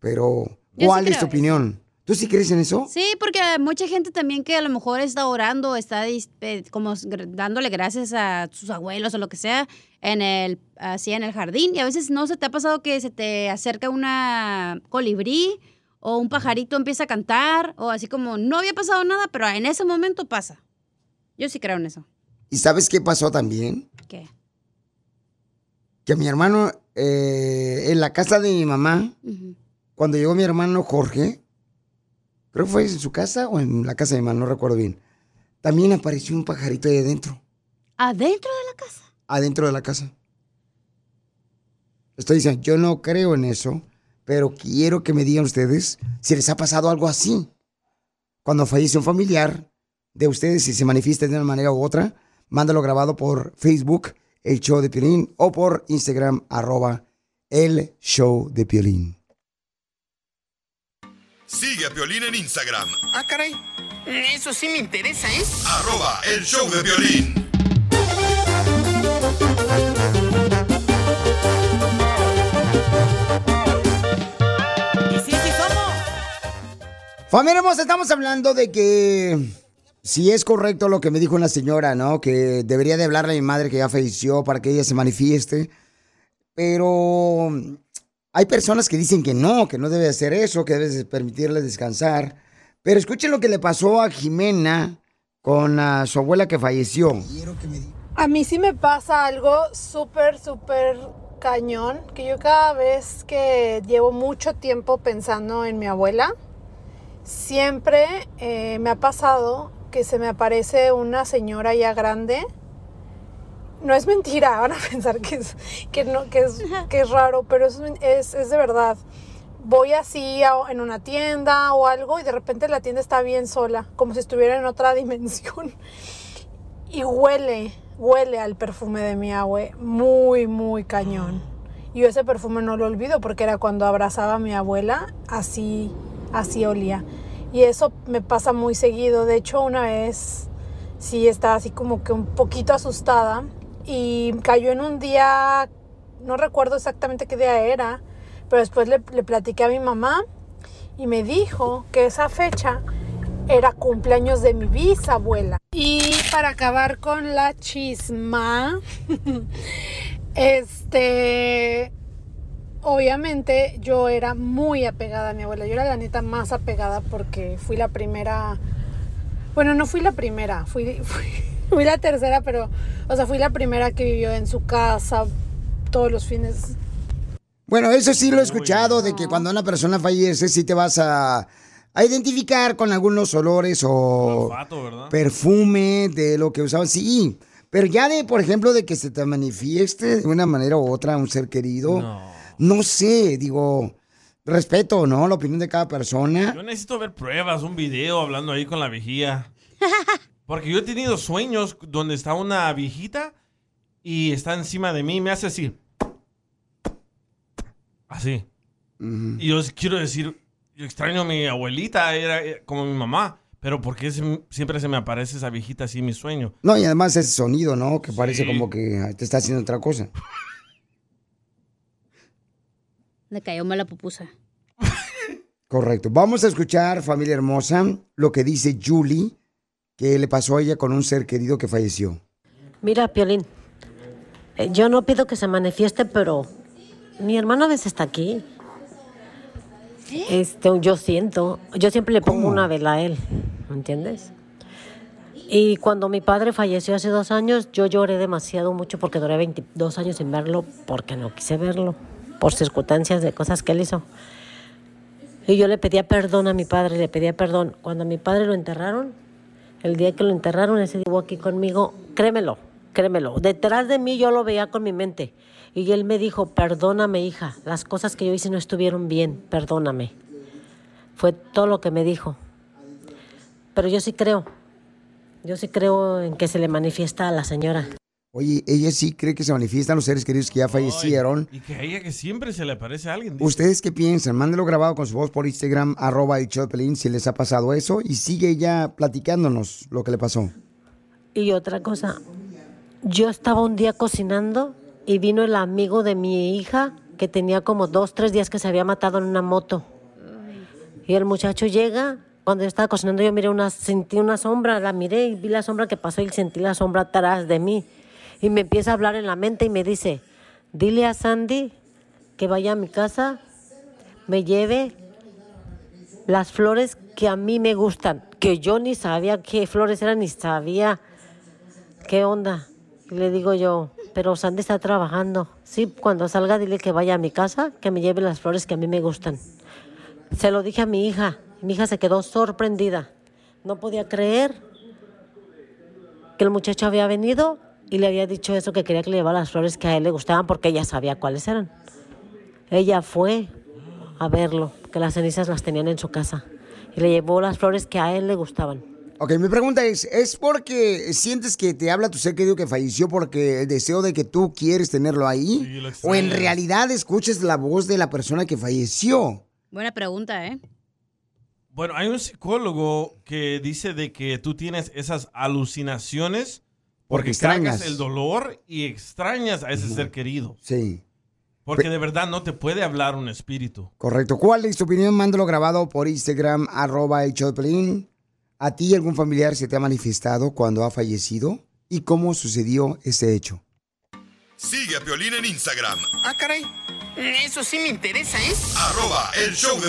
Pero,
sí
¿cuál es tu opinión? ¿Tú sí crees en eso?
Sí, porque mucha gente también que a lo mejor está orando, está eh, como dándole gracias a sus abuelos o lo que sea en el así en el jardín y a veces no se te ha pasado que se te acerca una colibrí o un pajarito empieza a cantar o así como no había pasado nada, pero en ese momento pasa. Yo sí creo en eso.
¿Y sabes qué pasó también?
¿Qué?
Que mi hermano, eh, en la casa de mi mamá, cuando llegó mi hermano Jorge, creo que fue en su casa o en la casa de mi mamá, no recuerdo bien, también apareció un pajarito ahí adentro.
Adentro de la casa.
adentro de la casa. Estoy diciendo, yo no creo en eso, pero quiero que me digan ustedes si les ha pasado algo así. Cuando fallece un familiar de ustedes, si se manifiesta de una manera u otra, mándalo grabado por Facebook, el show de Piolín, o por Instagram, arroba el show de Piolín.
Sigue a Piolín en Instagram,
Ah, caray. Eso sí me interesa, ¿eh?
arroba el show de violín.
Y sí, sí somos.
Familia hermosa, estamos hablando de que si es correcto lo que me dijo una señora, ¿no? Que debería de hablarle a mi madre que ya falleció para que ella se manifieste. Pero hay personas que dicen que no, que no debe hacer eso, que debes de permitirle descansar. Pero escuchen lo que le pasó a Jimena con ah, su abuela que falleció.
A mí sí me pasa algo súper, súper cañón, que yo cada vez que llevo mucho tiempo pensando en mi abuela, siempre eh, me ha pasado que se me aparece una señora ya grande. No es mentira, van a *laughs* pensar que es, que no, que es, que es raro, pero es, es, es de verdad. Voy así a- en una tienda o algo y de repente la tienda está bien sola, como si estuviera en otra *laughs* dimensión y huele, huele al perfume de mi abue, muy, muy cañón. Y yo ese perfume no lo olvido porque era cuando abrazaba a mi abuela, así, así olía. Y eso me pasa muy seguido. De hecho, una vez sí estaba así como que un poquito asustada y cayó en un día, no recuerdo exactamente qué día era, pero después le, le platiqué a mi mamá y me dijo que esa fecha era cumpleaños de mi bisabuela. Y para acabar con la chisma, *laughs* este, obviamente yo era muy apegada a mi abuela. Yo era la neta más apegada porque fui la primera, bueno, no fui la primera, fui, fui, fui la tercera, pero, o sea, fui la primera que vivió en su casa todos los fines.
Bueno, eso sí lo he escuchado, de que cuando una persona fallece, sí te vas a, a identificar con algunos olores o
Olfato, ¿verdad?
perfume de lo que usaban. Sí, pero ya de, por ejemplo, de que se te manifieste de una manera u otra un ser querido, no, sé, digo, respeto, ¿no? La opinión de cada persona.
Yo necesito ver pruebas, un video hablando ahí con la viejía. *laughs* Porque yo he tenido sueños donde está una viejita y está encima de mí y me hace así. Así. Y yo quiero decir, yo extraño a mi abuelita, era eh, como mi mamá. Pero ¿por qué se- siempre se me aparece esa viejita así en mi sueño?
No, y además ese sonido, ¿no? Que parece
Sí.
como que te está haciendo otra cosa.
Le cayó mala pupusa.
Correcto. Vamos a escuchar, familia hermosa, lo que dice Julie, que le pasó a ella con un ser querido que falleció.
Mira, Piolín, eh, yo no pido que se manifieste, pero mi hermano a veces está aquí. Este, yo siento, yo siempre le pongo una vela a él, ¿me entiendes? Y cuando mi padre falleció hace dos años, yo lloré demasiado mucho porque duré 22 años sin verlo, porque no quise verlo, por circunstancias de cosas que él hizo. Y yo le pedía perdón a mi padre, le pedía perdón. Cuando a mi padre lo enterraron, el día que lo enterraron, ese día aquí conmigo, créemelo, créemelo. Detrás de mí yo lo veía con mi mente. Y él me dijo, perdóname hija, las cosas que yo hice no estuvieron bien, perdóname. Fue todo lo que me dijo. Pero yo sí creo, yo sí creo en que se le manifiesta a la señora.
Oye, ella sí cree que se manifiestan los seres queridos que ya fallecieron.
Y que a ella que siempre se le aparece a alguien. dice.
¿Ustedes qué piensan? Mándelo grabado con su voz por Instagram, arroba el Pelín, si les ha pasado eso. Y sigue ella platicándonos lo que le pasó.
Y otra cosa, yo estaba un día cocinando y vino el amigo de mi hija que tenía como dos, tres días que se había matado en una moto. Y el muchacho llega, cuando yo estaba cocinando yo miré una, sentí una sombra, la miré y vi la sombra que pasó y sentí la sombra atrás de mí. Y me empieza a hablar en la mente y me dice, dile a Sandy que vaya a mi casa, me lleve las flores que a mí me gustan, que yo ni sabía qué flores eran, ni sabía qué onda. Y le digo yo, pero Sandy está trabajando. Sí, cuando salga dile que vaya a mi casa, que me lleve las flores que a mí me gustan. Se lo dije a mi hija. Mi hija se quedó sorprendida. No podía creer que el muchacho había venido y le había dicho eso, que quería que le llevara las flores que a él le gustaban porque ella sabía cuáles eran. Ella fue a verlo, que las cenizas las tenían en su casa. Y le llevó las flores que a él le gustaban.
Ok, mi pregunta es, ¿es porque sientes que te habla tu ser querido que falleció porque el deseo de que tú quieres tenerlo ahí? ¿O en realidad escuchas la voz de la persona que falleció?
Buena pregunta, ¿eh?
Bueno, hay un psicólogo que dice de que tú tienes esas alucinaciones
Porque
porque, cargas
extrañas.
el dolor y extrañas a ese ser querido.
Sí.
Porque de verdad no te puede hablar un espíritu.
Correcto. ¿Cuál es tu opinión? Mándalo grabado por Instagram, arroba el show de Pelín. ¿A ti algún familiar se te ha manifestado cuando ha fallecido? ¿Y cómo sucedió ese hecho?
Sigue a Piolín en Instagram,
Ah, caray. Eso sí me interesa, ¿eh?
arroba el show de...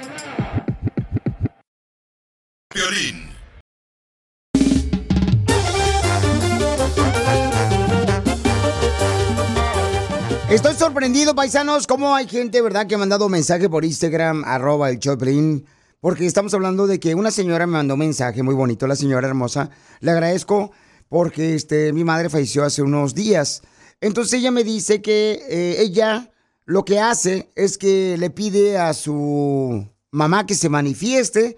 Piolín.
Estoy sorprendido, paisanos, cómo hay gente, ¿verdad?, que ha mandado mensaje por Instagram, arroba el Choplin, porque estamos hablando de que una señora me mandó un mensaje muy bonito, la señora hermosa. Le agradezco porque este, mi madre falleció hace unos días. Entonces ella me dice que eh, ella lo que hace es que le pide a su mamá que se manifieste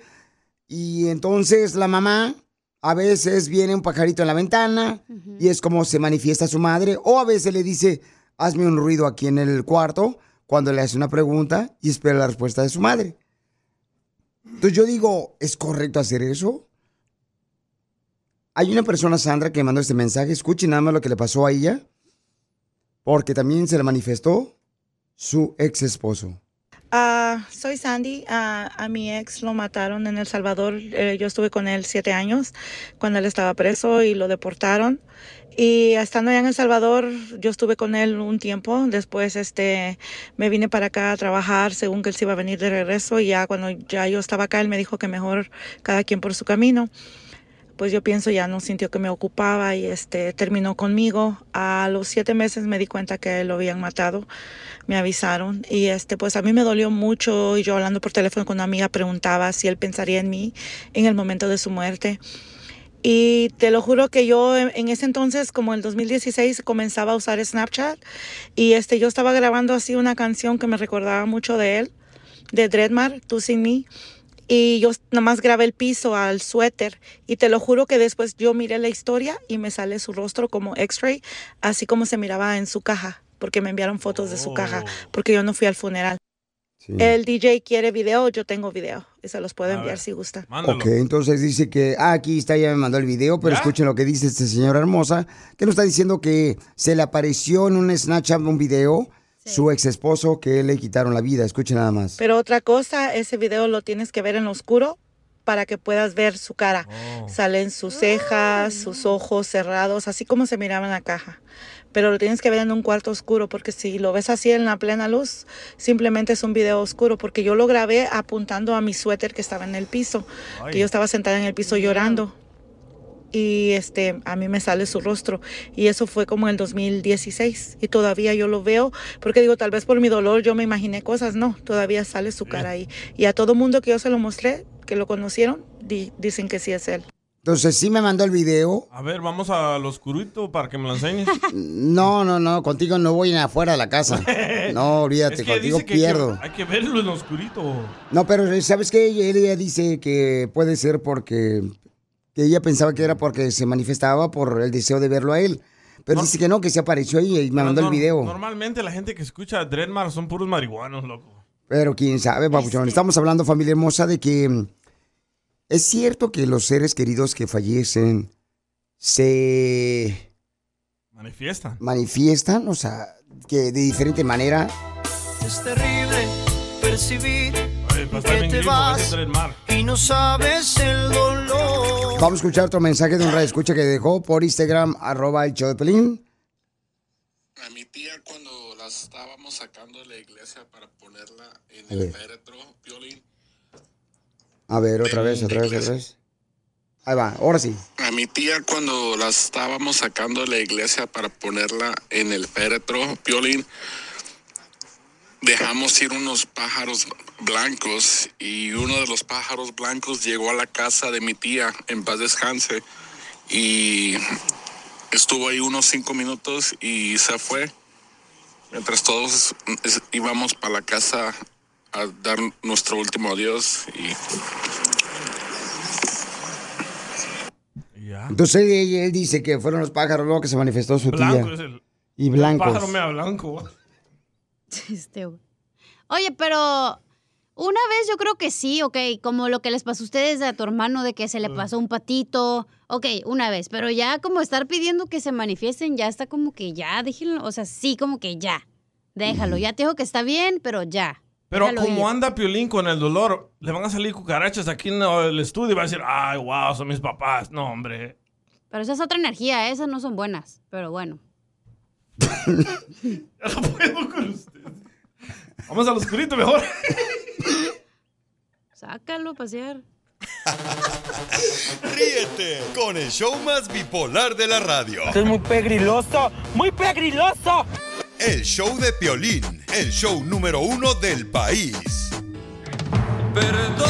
y entonces la mamá a veces viene un pajarito en la ventana y es como se manifiesta su madre o a veces le dice, hazme un ruido aquí en el cuarto cuando le hace una pregunta y espera la respuesta de su madre. Entonces yo digo, ¿es correcto hacer eso? Hay una persona, Sandra, que mandó este mensaje. Escuchen nada más lo que le pasó a ella. Porque también se le manifestó su ex esposo.
Ah, soy Sandy. Ah, a mi ex lo mataron en El Salvador. Eh, yo estuve con él siete años cuando él estaba preso y lo deportaron. Y estando allá en El Salvador, yo estuve con él un tiempo. Después este, me vine para acá a trabajar según que él se iba a venir de regreso. Y ya cuando ya yo estaba acá, él me dijo que mejor cada quien por su camino pues yo pienso ya no sintió que me ocupaba y este terminó conmigo. A los siete meses me di cuenta que lo habían matado, me avisaron y este pues a mí me dolió mucho y yo hablando por teléfono con una amiga preguntaba si él pensaría en mí en el momento de su muerte. Y te lo juro que yo en ese entonces, como el 2016, comenzaba a usar Snapchat y este yo estaba grabando así una canción que me recordaba mucho de él, de Dreadmar, Tú sin mí. Y yo nada más grabé el piso al suéter y te lo juro que después yo miré la historia y me sale su rostro como x-ray, así como se miraba en su caja, porque me enviaron fotos de su caja, porque yo no fui al funeral. El DJ quiere video, yo tengo video y se los puedo enviar si gusta.
Ok, entonces dice que, ah, aquí está, ya me mandó el video, pero escuchen lo que dice esta señora hermosa, que nos está diciendo que se le apareció en un Snapchat un video su ex esposo que le quitaron la vida. Escuchen nada más.
Pero otra cosa, ese video lo tienes que ver en lo oscuro para que puedas ver su cara. Salen sus cejas, sus ojos cerrados, así como se miraba en la caja. Pero lo tienes que ver en un cuarto oscuro, porque si lo ves así en la plena luz, simplemente es un video oscuro, porque yo lo grabé apuntando a mi suéter que estaba en el piso, que yo estaba sentada en el piso llorando. Y este, a mí me sale su rostro. Y eso fue como en el 2016. Y todavía yo lo veo, porque digo, tal vez por mi dolor yo me imaginé cosas. No, todavía sale su cara ahí. Y a todo mundo que yo se lo mostré, que lo conocieron, di- dicen que sí es él.
Entonces sí me mandó el video.
A ver, vamos al oscurito para que me lo enseñes. *laughs*
No, no, no, contigo no voy ni afuera de la casa. *laughs* No, olvídate,
Es que
contigo
dice que hay que-
pierdo.
Hay que verlo en oscurito.
No, pero ¿sabes qué? Ella dice que puede ser porque que ella pensaba que era porque se manifestaba por el deseo de verlo a él. Pero dice que no, que se apareció ahí y me mandó el video.
Normalmente la gente que escucha a Dreadmar son puros marihuanos, loco.
Pero quién sabe, papuchón. Estamos hablando, familia hermosa, de que mm, es cierto que los seres queridos que fallecen se
Manifiesta.
manifiestan, o sea, que de diferente manera.
Es terrible percibir que
bien
te vas y no sabes el dolor.
Vamos a escuchar otro mensaje de un radio escucha que dejó por Instagram, arroba el show de Pelín.
A mi tía cuando la estábamos sacando de la iglesia para ponerla en el féretro, Piolín,
A ver, otra vez, otra vez, otra vez. Ahí va, ahora sí.
a mi tía cuando la estábamos sacando de la iglesia para ponerla en el féretro, Piolín, dejamos ir unos pájaros blancos y uno de los pájaros blancos llegó a la casa de mi tía en paz descanse y estuvo ahí unos cinco minutos y se fue. Mientras todos íbamos para la casa a dar nuestro último adiós y
Entonces él, él dice que fueron los pájaros luego que se manifestó su
Blanco
tía.
es el.
Y
El
blancos.
pájaro mea blanco.
Oye, pero una vez yo creo que sí, ok, como lo que les pasó a ustedes a tu hermano de que se le pasó un patito, ok, una vez, pero ya como estar pidiendo que se manifiesten, ya está como que ya, déjenlo, o sea, sí, como que ya, déjalo, ya te digo que está bien, pero ya.
Pero
déjalo
como
ir.
anda Piolín con el dolor, le van a salir cucarachas aquí en el estudio y va a decir, ay, wow, son mis papás. No, hombre.
Pero esa es otra energía, esas no son buenas, pero bueno. *laughs*
Vamos al oscurito mejor. *laughs*
Sácalo a pasear. *laughs*
Ríete con el show más bipolar de la radio.
Es muy pegriloso, muy pegriloso.
El show de Piolín, el show número uno del país.
Perdóname,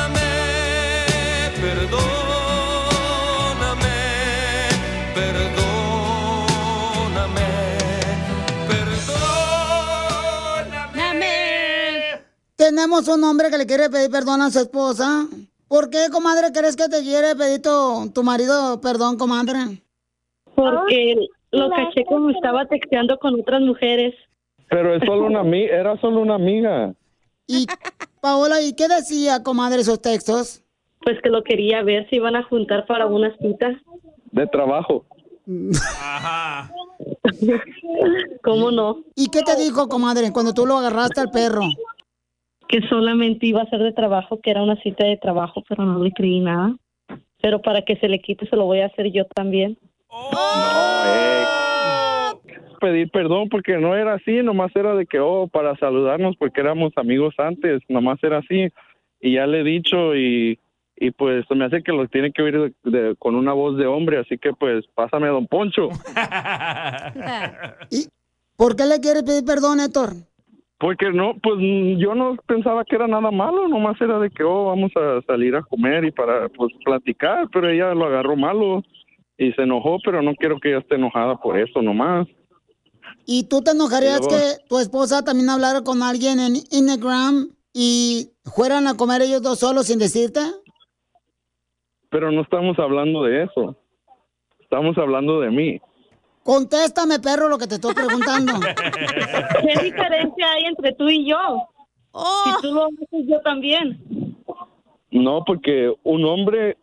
perdóname, perdóname,
Tenemos un hombre que le quiere pedir perdón a su esposa. ¿Por qué, comadre, crees que te quiere pedir tu, tu marido perdón, comadre?
Porque lo caché como estaba texteando con otras mujeres.
Pero es solo una era solo una amiga.
Y, Paola, ¿y qué decía, comadre, esos textos?
Pues que lo quería ver si iban a juntar para una cita.
De trabajo.
Ajá. *laughs*
¿Cómo no?
¿Y qué te dijo, comadre, cuando tú lo agarraste al perro?
Que solamente iba a ser de trabajo, que era una cita de trabajo, pero no le creí nada. Pero para que se le quite, se lo voy a hacer yo también.
eh, pedir perdón porque no era así, nomás era de que, oh, para saludarnos porque éramos amigos antes, nomás era así. Y ya le he dicho y, y pues me hace que lo tiene que oír de- de- con una voz de hombre, así que pues pásame a don Poncho. *laughs*
¿Por qué le quieres pedir perdón, Héctor?
Porque no, pues yo no pensaba que era nada malo, nomás era de que, oh, vamos a salir a comer y para, pues, platicar, pero ella lo agarró malo y se enojó, pero no quiero que ella esté enojada por eso nomás.
¿Y tú te enojarías
Pero-
que tu esposa también hablara con alguien en Instagram y fueran a comer ellos dos solos sin decirte?
Pero no estamos hablando de eso, estamos hablando de mí.
Contéstame, perro, lo que te estoy preguntando. *laughs*
¿Qué diferencia hay entre tú y yo? Si tú lo haces, yo también.
No, porque un hombre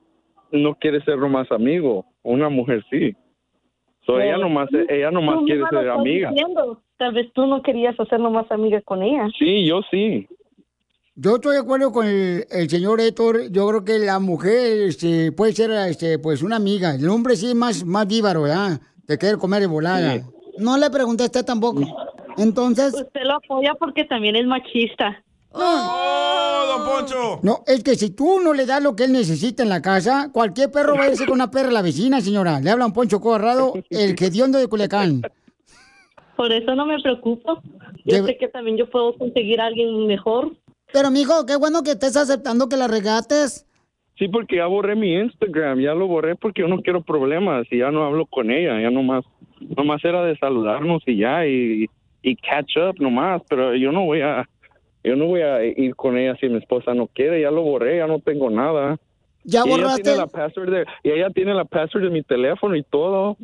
no quiere ser nomás amigo, una mujer sí. So, ella nomás, ella nomás quiere ser amiga.
diciendo. Tal vez tú no querías hacerlo más amiga con ella.
Sí, yo sí.
Yo estoy de acuerdo con el, el señor Héctor. Yo creo que la mujer este, puede ser este, pues una amiga. El hombre sí es más, más víbaro, ¿verdad? Te quiere comer de volada.
No le pregunté a usted tampoco. Entonces.
Usted lo apoya porque también es machista.
¡Oh, don Poncho!
No, es que si tú no le das lo que él necesita en la casa, cualquier perro va a irse con una perra a la vecina, señora. Le habla un Poncho Corrado, el hediondo de Culiacán.
Por eso no me preocupo. Yo sé que también yo puedo conseguir a alguien mejor.
Pero, mijo, qué bueno que estés aceptando que la regates.
Sí, porque ya borré mi Instagram, ya lo borré porque yo no quiero problemas y ya no hablo con ella, ya nomás, nomás era de saludarnos y ya y, y catch up nomás, pero yo no voy a, yo no voy a ir con ella si mi esposa no quiere, ya lo borré, ya no tengo nada.
¿Ya
Y ella
borraste?
tiene la password de, y ella tiene la password de mi teléfono y todo.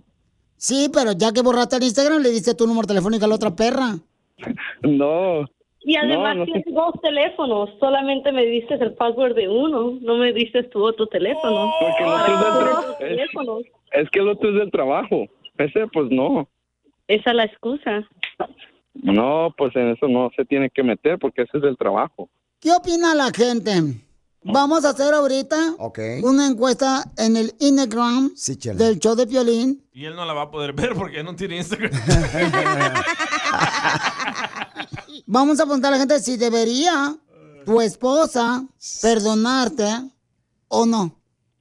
Sí, pero ya que borraste el Instagram, le diste tu número telefónico a la otra perra. *laughs*
No.
Y además
no, no
tienes dos teléfonos. Solamente me diste el password de uno. No me diste tu otro teléfono.
Porque el otro es del
que
tra-. Es que el otro es del trabajo, ese pues no.
Esa es la excusa.
No, pues en eso no se tiene que meter porque ese es del trabajo.
¿Qué opina la gente? Vamos a hacer ahorita una encuesta en el Instagram del show de Piolín.
Y él no la va a poder ver porque no tiene Instagram. *laughs* *laughs*
Vamos a preguntar a la gente si debería tu esposa perdonarte o no.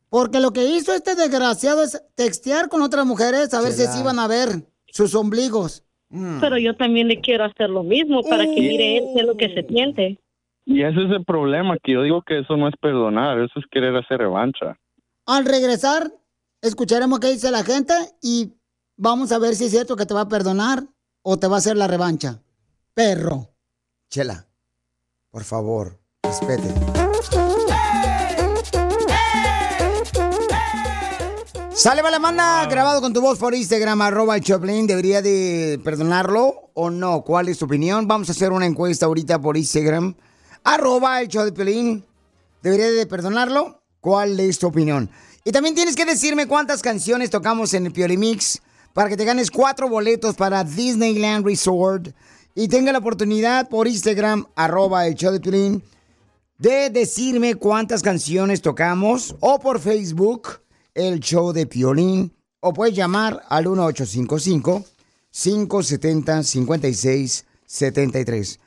Porque lo que hizo este desgraciado es textear con otras mujeres a ver si iban a ver sus ombligos.
Pero yo también le quiero hacer lo mismo para que mire él qué es lo que se siente.
Y ese es el problema, que yo digo que eso no es perdonar, eso es querer hacer revancha.
Al regresar, escucharemos qué dice la gente y vamos a ver si es cierto que te va a perdonar o te va a hacer la revancha. Perro.
Chela, por favor, respete. Sale, vale, manda grabado con tu voz por Instagram, arroba el Choplin. ¿Debería de perdonarlo o no? ¿Cuál es tu opinión? Vamos a hacer una encuesta ahorita por Instagram, arroba el show de Piolín. ¿Debería de perdonarlo? ¿Cuál es tu opinión? Y también tienes que decirme cuántas canciones tocamos en el Piolimix para que te ganes cuatro boletos para Disneyland Resort y tenga la oportunidad por Instagram, arroba el show de de decirme cuántas canciones tocamos o por Facebook, el show de Piolín, o puedes llamar al 1855-570-5673.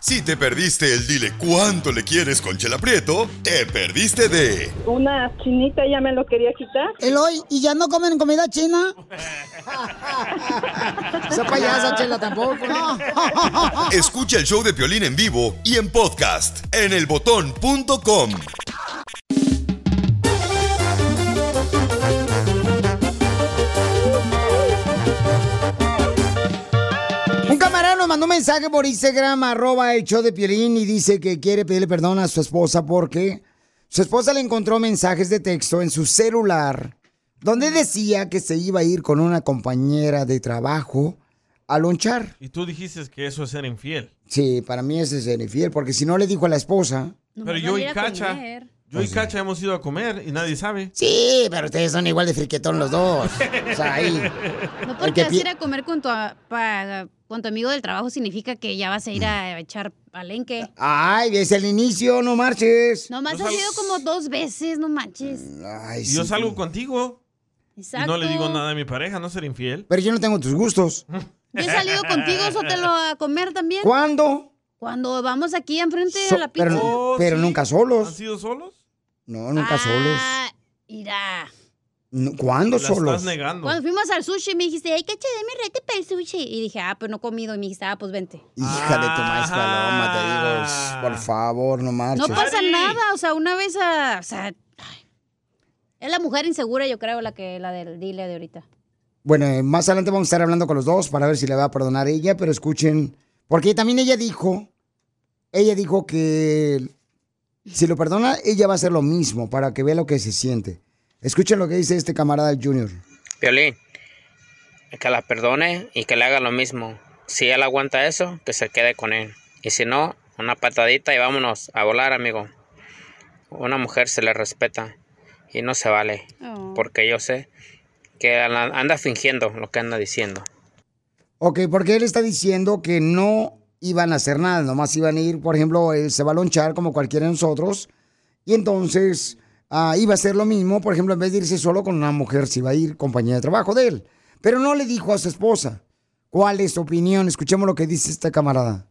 Si te perdiste el dile cuánto le quieres con Chela Prieto, te perdiste de
Una chinita ya me lo quería quitar.
Eloy, ¿y ya no comen comida china? *laughs*
Esa payasa, Chela, tampoco. *laughs*
Escucha el show de Piolín en vivo y en podcast en elbotón.com.
mandó un mensaje por Instagram, arroba el show de Piolín, y dice que quiere pedirle perdón a su esposa porque su esposa le encontró mensajes de texto en su celular donde decía que se iba a ir con una compañera de trabajo a lonchar.
Y tú dijiste que eso es ser infiel.
Sí, para mí ese es ser infiel, porque si no le dijo a la esposa,
Pero yo y Cacha, Yo y Cacha hemos ido a comer y nadie sabe.
Sí, pero ustedes son igual de friquetón los dos. O sea, ahí. *laughs*
No porque
que
vas a ir a comer con tu, a- pa- con tu amigo del trabajo significa que ya vas a ir
Mm.
a echar palenque.
Ay, es el inicio, no marches.
Nomás has ido como dos veces, no manches.
Ay,
Y yo
sí.
salgo contigo y
Exacto.
no le digo nada a mi pareja, no ser infiel.
Pero yo no tengo tus gustos. *laughs*
Yo he salido contigo, Sotelo, a comer también.
¿Cuándo?
Cuando vamos aquí enfrente
So-
a la pizza.
pero pero nunca solos.
¿Han sido solos?
No, nunca solos.
Ah, Mira.
No, ¿Cuándo
La
solos?
estás negando.
Cuando fuimos al sushi me dijiste, ay, caché, dame rete para el sushi. Y dije, ah, pues no he comido. Y me dijiste, ah, pues vente.
Hija de tu maíz paloma, te digo. Por favor, no marches.
No pasa nada, o sea, una vez a... O sea, ay. es la mujer insegura, yo creo, la que la del dile de ahorita.
Bueno, eh, más adelante vamos a estar hablando con los dos para ver si le va a perdonar ella, pero escuchen, porque también ella dijo, ella dijo que si lo perdona, ella va a hacer lo mismo para que vea lo que se siente. Escuchen lo que dice este camarada Junior.
Violín, que la perdone y que le haga lo mismo. Si él aguanta eso, que se quede con él. Y si no, una patadita y vámonos a volar, amigo. Una mujer se le respeta y no se vale. Porque yo sé que anda anda fingiendo lo que anda diciendo.
Ok, porque él está diciendo que no iban a hacer nada, nomás iban a ir, por ejemplo, él se va a lonchar como cualquiera de nosotros, y entonces ah, iba a hacer lo mismo, por ejemplo, en vez de irse solo con una mujer, se iba a ir compañía de trabajo de él. Pero no le dijo a su esposa. ¿Cuál es su opinión? Escuchemos lo que dice esta camarada.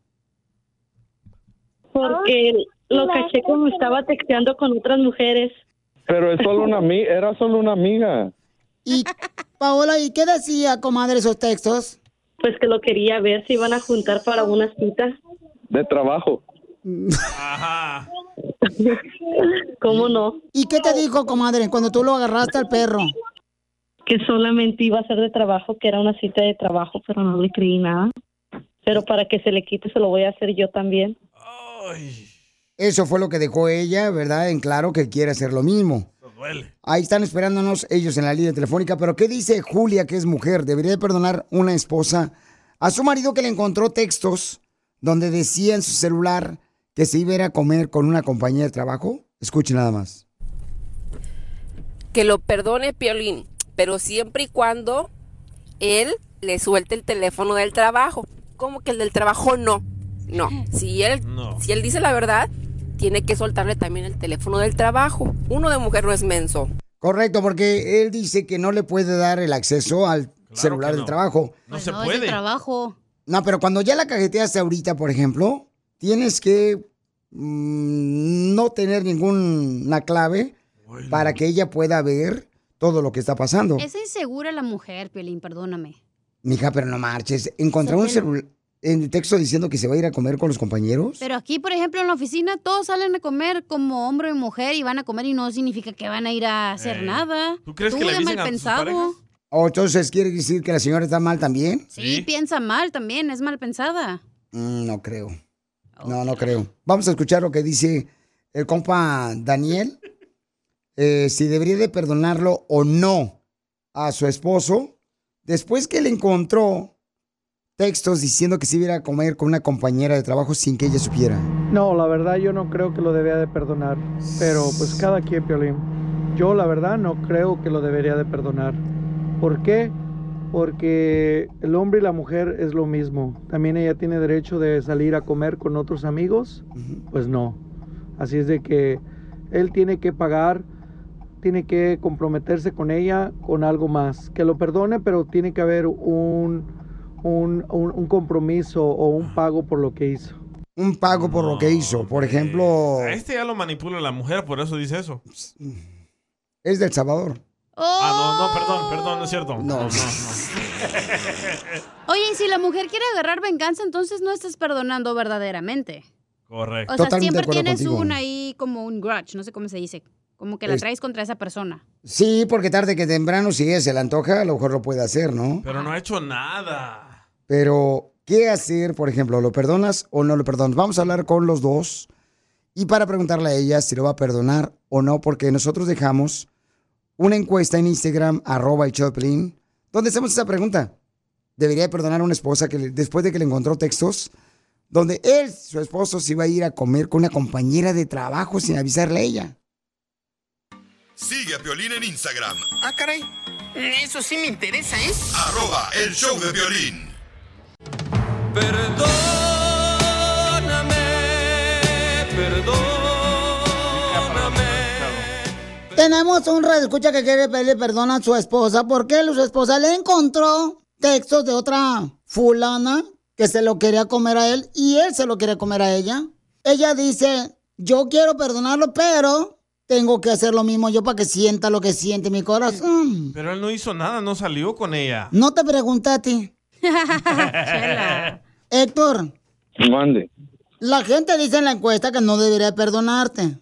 Porque lo caché como estaba texteando con otras mujeres.
Pero es solo una era solo una amiga.
Y, Paola, ¿y qué decía, comadre, esos textos?
Pues que lo quería ver si iban a juntar para una cita.
De trabajo.
Ajá. *laughs*
¿Cómo no?
¿Y qué te dijo, comadre, cuando tú lo agarraste al perro?
Que solamente iba a ser de trabajo, que era una cita de trabajo, pero no le creí nada. Pero para que se le quite, se lo voy a hacer yo también.
Eso fue lo que dejó ella, ¿verdad? En claro que quiere hacer lo mismo. Ahí están esperándonos ellos en la línea telefónica. Pero ¿qué dice Julia, que es mujer? ¿Debería de perdonar una esposa a su marido que le encontró textos donde decía en su celular que se iba a ir a comer con una compañía de trabajo? Escuche nada más.
que lo perdone Piolín, pero siempre y cuando él le suelte el teléfono del trabajo. Como que el del trabajo no. No, si él, si él dice la verdad, tiene que soltarle también el teléfono del trabajo. Uno de mujer no es menso.
Correcto, porque él dice que no le puede dar el acceso al celular del trabajo.
No se
No,
puede.
de trabajo.
No, pero cuando ya la cajeteaste ahorita, por ejemplo, tienes que mm, no tener ninguna clave para que ella pueda ver todo lo que está pasando.
Es insegura la mujer, Piolín, perdóname.
Mija, pero no marches. Encontré un celular en el texto diciendo que se va a ir a comer con los compañeros.
Pero aquí, por ejemplo, en la oficina, todos salen a comer como hombre y mujer y van a comer y no significa que van a ir a hacer nada.
¿Tú crees que le
mal
a
pensado.
¿O entonces quiere decir que la señora está mal también?
Sí, piensa mal también, es mal pensada.
Mm, no creo. No, no creo. Vamos a escuchar lo que dice el compa Daniel. eh, si debería de perdonarlo o no a su esposo después que le encontró textos diciendo que se iba a comer con una compañera de trabajo sin que ella supiera.
No, la verdad yo no creo que lo debía de perdonar, pero pues cada quien, Piolín. Yo la verdad no creo que lo debería de perdonar. ¿Por qué? Porque el hombre y la mujer es lo mismo. También ella tiene derecho de salir a comer con otros amigos. Pues no. Así es de que él tiene que pagar, tiene que comprometerse con ella con algo más. Que lo perdone, pero tiene que haber un, un, un- un compromiso o un pago por lo que hizo.
Un pago por lo que hizo. Por ejemplo,
A este ya lo manipula la mujer, por eso dice eso.
es del Salvador.
Ah, no, no, perdón, perdón, no es cierto.
No.
no, no. *laughs*
Oye, y si la mujer quiere agarrar venganza, entonces no estás perdonando verdaderamente.
Correcto.
O sea, siempre tienes un ahí como un grudge, no sé cómo se dice. Como que la
Es-
traes contra esa persona.
Sí, porque tarde que temprano, si ella se le antoja, a lo mejor lo puede hacer, ¿no?
Pero no ha hecho nada.
Pero, ¿qué hacer, por ejemplo? ¿Lo perdonas o no lo perdonas? Vamos a hablar con los dos y para preguntarle a ella si lo va a perdonar o no, porque nosotros dejamos una encuesta en Instagram, arroba el show de Piolín, donde hacemos esa pregunta. ¿Debería de perdonar a una esposa que después de que le encontró textos donde él, su esposo, se iba a ir a comer con una compañera de trabajo sin avisarle a ella?
Sigue a Piolín en Instagram,
Ah, caray. Eso sí me interesa, ¿eh?
arroba el show de violín.
Tenemos un radio escucha que quiere pedirle perdón a su esposa porque su esposa le encontró textos de otra fulana que se lo quería comer a él y él se lo quería comer a ella. Ella dice, yo quiero perdonarlo, pero tengo que hacer lo mismo yo para que sienta lo que siente mi corazón.
Pero él no hizo nada, no salió con ella.
No te pregunté a ti. Héctor,
Mande.
la gente dice en la encuesta que no debería perdonarte.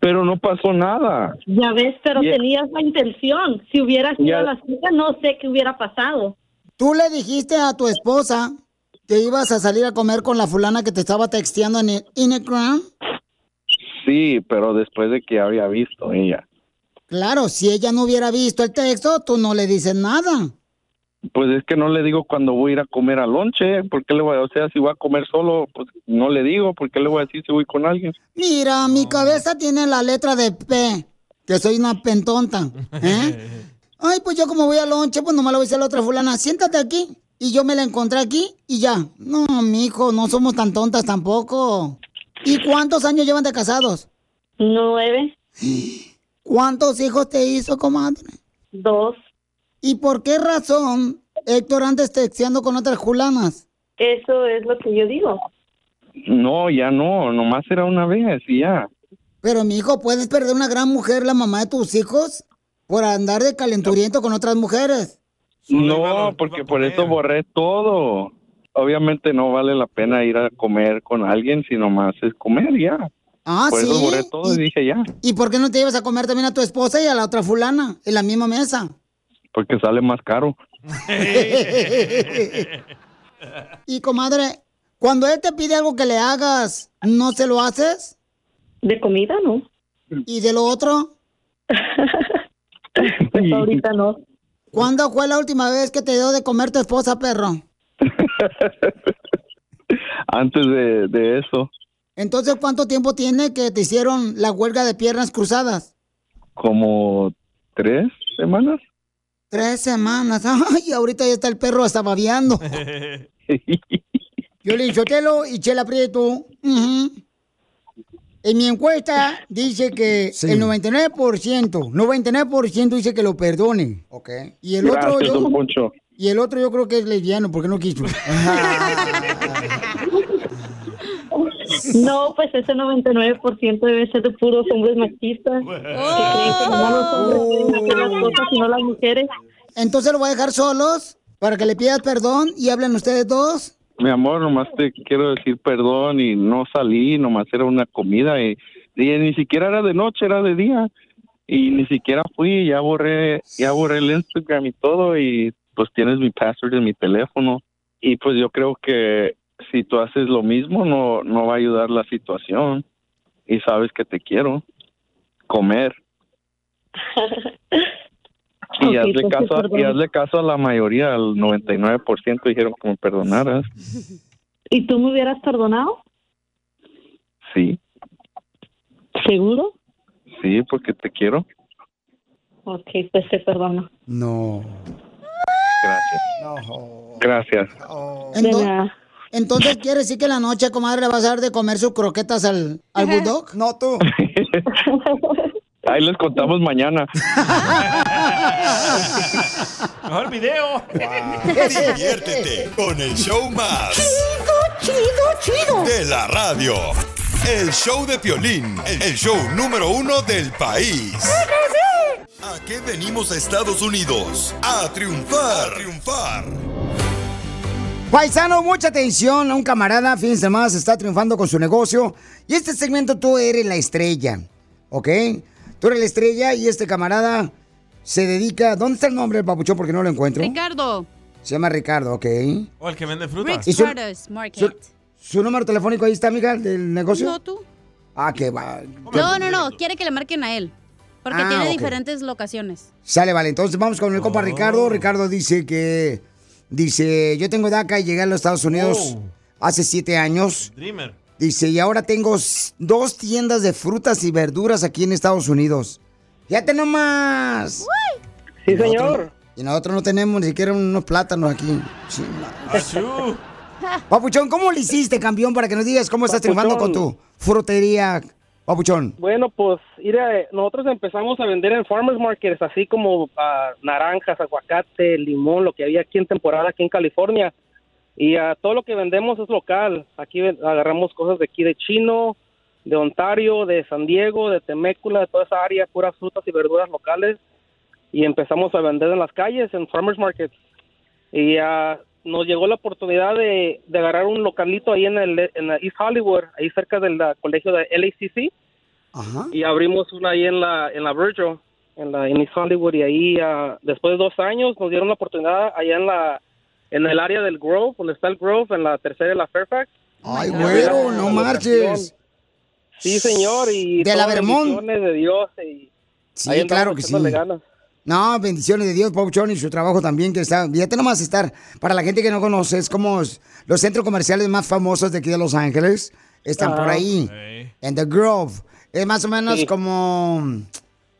Pero no pasó nada.
Ya ves, pero
Ya-
tenías la intención. Si hubieras ido a la cita, no sé qué hubiera pasado.
Tú le dijiste a tu esposa que ibas a salir a comer con la fulana que te estaba texteando en el Instagram.
Sí, pero después de que había visto ella.
Claro, si ella no hubiera visto el texto, tú no le dices nada.
Pues es que no le digo cuando voy a ir a comer al lonche. ¿Por qué le voy a, o sea, si voy a comer solo, pues no le digo. ¿Por qué le voy a decir si voy con alguien?
Mira, mi cabeza tiene la letra de P, que soy una pentonta. ¿eh? *laughs* Ay, pues yo como voy al lonche, pues nomás le voy a decir a la otra fulana, siéntate aquí. Y yo me la encontré aquí y ya. No, mijo, no somos tan tontas tampoco. ¿Y cuántos años llevan de casados?
Nueve. *gasps*
¿Cuántos hijos te hizo, comadre?
Dos.
¿Y por qué razón Héctor antes texteando con otras fulanas?
Eso es lo que yo digo.
No, ya no. Nomás era una vez y ya.
Pero, mi hijo, ¿puedes perder una gran mujer, la mamá de tus hijos, por andar de calenturiento con otras mujeres?
No, porque por eso borré todo. Obviamente no vale la pena ir a comer con alguien si nomás es comer y ya.
Ah,
por
¿sí?
eso borré todo y dije ya.
¿Y por qué no te llevas a comer también a tu esposa y a la otra fulana en la misma mesa?
Porque sale más caro. *laughs*
y comadre, cuando él te pide algo que le hagas, ¿no se lo haces?
De comida, no.
¿Y de lo otro? *laughs*
Pues ahorita no.
¿Cuándo fue la última vez que te dio de comer tu esposa, perro? *laughs*
Antes de, de eso,
Entonces, ¿cuánto tiempo tiene que te hicieron la huelga de piernas cruzadas?
como tres semanas.
Tres semanas. *laughs* Ay, ahorita ya está el perro hasta babeando. *laughs* Yo le Chotelo y Chela Prieto. ujú. En mi encuesta dice que el 99%, 99% dice que lo perdone. Ok. Y el otro yo, y el otro yo creo que es lesbiano porque no quiso. *laughs*
No, pues ese 99% debe ser de puros hombres machistas. Que creen que nomás los hombres pueden hacer las cosas y no las mujeres.
Entonces lo voy a dejar solos para que le pidas perdón y hablen ustedes dos.
Mi amor, nomás te quiero decir perdón y no salí, nomás era una comida y, y ni siquiera era de noche, era de día. Y ni siquiera fui, ya borré, ya borré el Instagram y todo y pues tienes mi password en mi teléfono. Y pues yo creo que si tú haces lo mismo no, no va a ayudar la situación. Y sabes que te quiero comer. *laughs* Y hazle
pues,
caso, a- y hazle caso a la mayoría, al 99% dijeron que me perdonaras. *laughs*
¿Y tú me hubieras perdonado?
Sí,
¿Seguro?
sí, porque te quiero.
Ok, pues te perdono.
No.
Gracias. Gracias.
Ento- Entonces, ¿quiere decir que en la noche, comadre, le vas a dar de comer sus croquetas al, al bulldog?
No, tú.
Ahí les contamos mañana.
Mejor video.
Diviértete con el show más.
Chido, chido, chido.
De la radio. El show de Piolín, el show número uno del país. ¿A qué venimos a Estados Unidos? A triunfar. A triunfar.
Paisano, mucha atención. Un camarada, fíjense más, está triunfando con su negocio. Y este segmento tú eres la estrella, ¿ok? Tú eres la estrella y este camarada se dedica... ¿Dónde está el nombre del papuchón? Porque no lo encuentro.
Ricardo.
Se llama Ricardo, ¿ok?
O el que vende frutas.
¿Y su-
Market.
¿Su número telefónico ahí está, amiga, del negocio?
No, tú.
Ah, que va.
No, no, no. Quiere que le marquen a él. Porque
Ah,
tiene diferentes locaciones.
Sale, vale. Entonces vamos con el compa
Oh.
Ricardo. Ricardo dice que... Dice, yo tengo DACA y llegué a los Estados Unidos
Oh.
hace siete años.
Dreamer.
Dice, y ahora tengo dos tiendas de frutas y verduras aquí en Estados Unidos. Fíjate nomás.
Sí,
Y nosotros-
señor.
Y nosotros no tenemos ni siquiera unos plátanos aquí. Papuchón, ¿cómo le hiciste, campeón, para que nos digas cómo estás triunfando con tu frutería,
Bueno, pues, mira, nosotros empezamos a vender en farmers markets, así como ah, naranjas, aguacate, limón, lo que había aquí en temporada, aquí en California. Y ah, todo lo que vendemos es local. Aquí agarramos cosas de aquí de Chino, de Ontario, de San Diego, de Temécula, de toda esa área, puras frutas y verduras locales. Y empezamos a vender en las calles, en farmers markets. Y ah, nos llegó la oportunidad de, de agarrar un localito ahí en el en la East Hollywood, ahí cerca del colegio de LACC. Y abrimos una ahí en la en la Virgil, en la en East Hollywood y ahí ah, después de dos años nos dieron la oportunidad allá en la en el área del Grove, donde está el Grove, en la tercera de la Fairfax.
Ay, güero, no marches.
Sí, señor, y
De la Vermont.
bendiciones de Dios y
Sí,
ahí
claro que sí.
ganas.
No, bendiciones de Dios, Papuchón, y su trabajo también, que está, fíjate nomás estar, para la gente que no conoce, es como los centros comerciales más famosos de aquí de Los Ángeles, están por
Ajá.
ahí, en The Grove. Es más o menos
Sí.
como,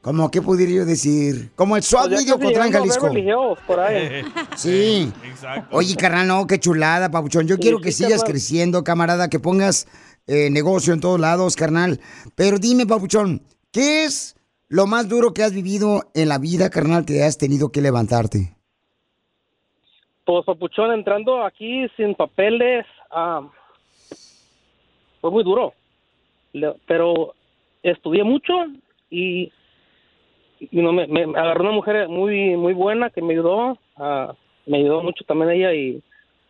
como, ¿qué podría yo decir? Como el SWAT
Pues
Video
casi
Cotlán,
llegando a
Jalisco.
Hills, por ahí. *laughs*
Sí. *laughs* Oye, carnal, no, qué chulada, Papuchón. Yo
Sí,
quiero que
sí,
sigas
carnal.
creciendo, camarada, que pongas eh, negocio en todos lados, carnal. Pero dime, Papuchón, ¿qué es lo más duro que has vivido en la vida, carnal, que has tenido que levantarte?
Pues Papuchón, entrando aquí sin papeles, ah, fue muy duro. Pero estudié mucho y, no me, me agarró una mujer muy muy buena que me ayudó, me ayudó mucho también ella y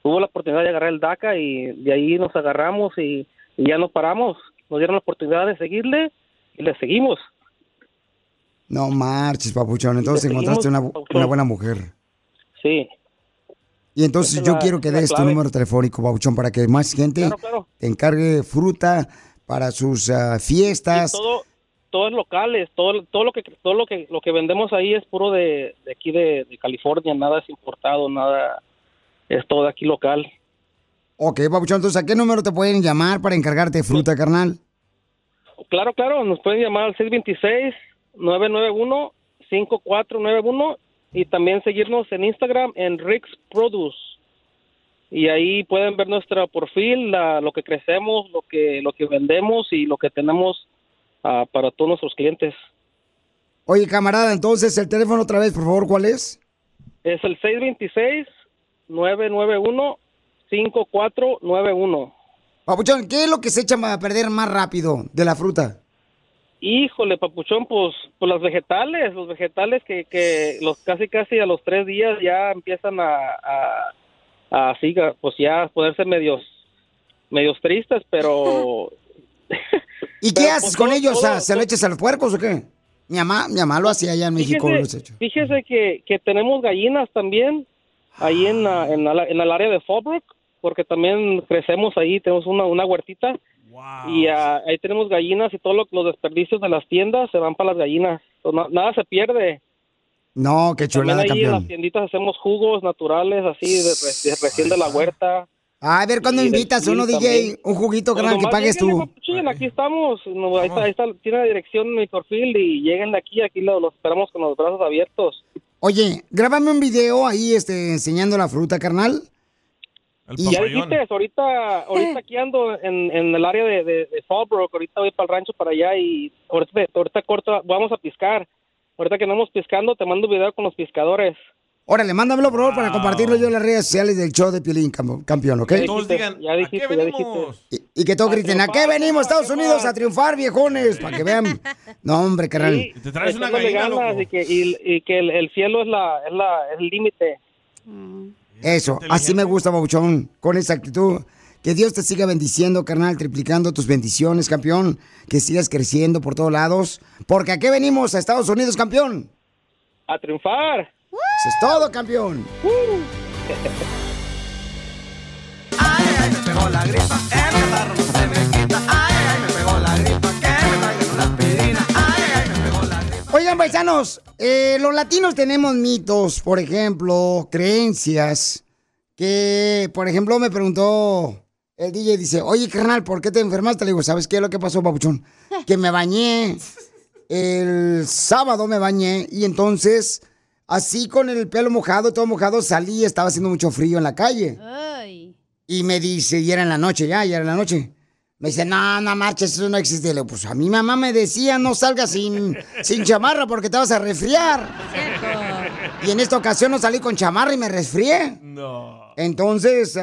tuvo la oportunidad de agarrar el DACA y de ahí nos agarramos y, y ya no paramos. Nos dieron la oportunidad de seguirle y le seguimos.
No marches, Papuchón. Entonces encontraste una, buena mujer.
Sí.
Y entonces
es
yo
la-
quiero que des tu número telefónico, Papuchón, para que más gente
Claro, claro.
te encargue fruta para sus ah, fiestas.
Y todo todo es locales todo todo lo que todo lo que lo que vendemos ahí es puro de, de aquí de, de California nada es importado nada es todo de aquí local
Ok, Papuchón, entonces, ¿a qué número te pueden llamar para encargarte fruta, carnal?
claro claro nos pueden llamar al 626 991 5491 y también seguirnos en Instagram en Rick's Produce y ahí pueden ver nuestro perfil la- lo que crecemos lo que lo que vendemos y lo que tenemos ah, para todos nuestros clientes
Oye, camarada, entonces, el teléfono otra vez, por favor, ¿cuál es?
Es el 626-991-5491.
Papuchón, ¿qué es lo que se echa a perder más rápido de la fruta?
Híjole, papuchón, pues, pues los vegetales, los vegetales que, que los casi casi a los tres días ya empiezan a, a, a así, a, pues ya ponerse medios, medios tristes, pero *laughs* *laughs*
¿Y qué haces
pues,
con
todo-
ellos?
Todo-
¿Se lo echas a los puercos o qué? Mi mamá, mi mamá lo hacía allá en México.
Fíjese,
los hecho.
fíjese que, que tenemos gallinas también ahí en, la- en, la- en el área de Fallbrook, porque también crecemos ahí, tenemos una, una huertita. Y ah, ahí tenemos gallinas y todos lo- los desperdicios de las tiendas se van para las gallinas. Pues, na- nada se pierde.
No, qué
También
chulada,
ahí en las
campeón.
tienditas hacemos jugos naturales, así, de, re- de recién de la huerta.
A ver, ¿cuándo invitas uno, DJ?
también.
Un juguito,
Pues
carnal, que pagues tú.
papuchín, aquí estamos. No, ahí, está, ahí está, tiene la dirección en mi perfil y lleguen de aquí, aquí lo- los esperamos con los brazos abiertos.
Oye, grábame un video ahí este, enseñando la fruta, carnal.
Y ya dijiste, ahorita, ahorita aquí ando en, en el área de, de, de Fallbrook, ahorita voy para el rancho para allá y ahorita, ahorita corto, vamos a piscar. Ahorita que andamos piscando, te mando un video con los pescadores.
Órale, mándamelo, por favor, para compartirlo yo en las redes sociales del show de Piolín, cam- campeón, ¿ok?
Ya dijiste, ya dijiste, ya dijiste.
Y, y que todos griten, ¿a qué venimos, Estados Unidos, a triunfar, viejones? Para que vean. No, hombre, carnal.
Sí, echándole ganas y que, y, y que el, el cielo es la es la es el límite.
Eso, así me gusta, Babuchón, con esa actitud. Que Dios te siga bendiciendo, carnal, triplicando tus bendiciones, campeón. Que sigas creciendo por todos lados. Porque aquí venimos a Estados Unidos, campeón.
A triunfar.
Eso es todo, campeón.
pegó la gripa, el catarro no se me
Oigan, paisanos, eh, los latinos tenemos mitos, por ejemplo, creencias, que, por ejemplo, me preguntó el DJ, dice, oye, carnal, ¿por qué te enfermaste? Le digo, ¿sabes qué es lo que pasó, papuchón? Que me bañé el sábado me bañé y entonces, así con el pelo mojado, todo mojado, salí, estaba haciendo mucho frío en la calle.
Ay.
Y me dice, y era en la noche, ya, ya era en la noche. Me dice, no, no marches, eso no existe. Le digo, pues a mi mamá me decía, no salgas sin, sin chamarra porque te vas a resfriar. Y en esta ocasión no salí con chamarra y me resfrié.
No.
Entonces,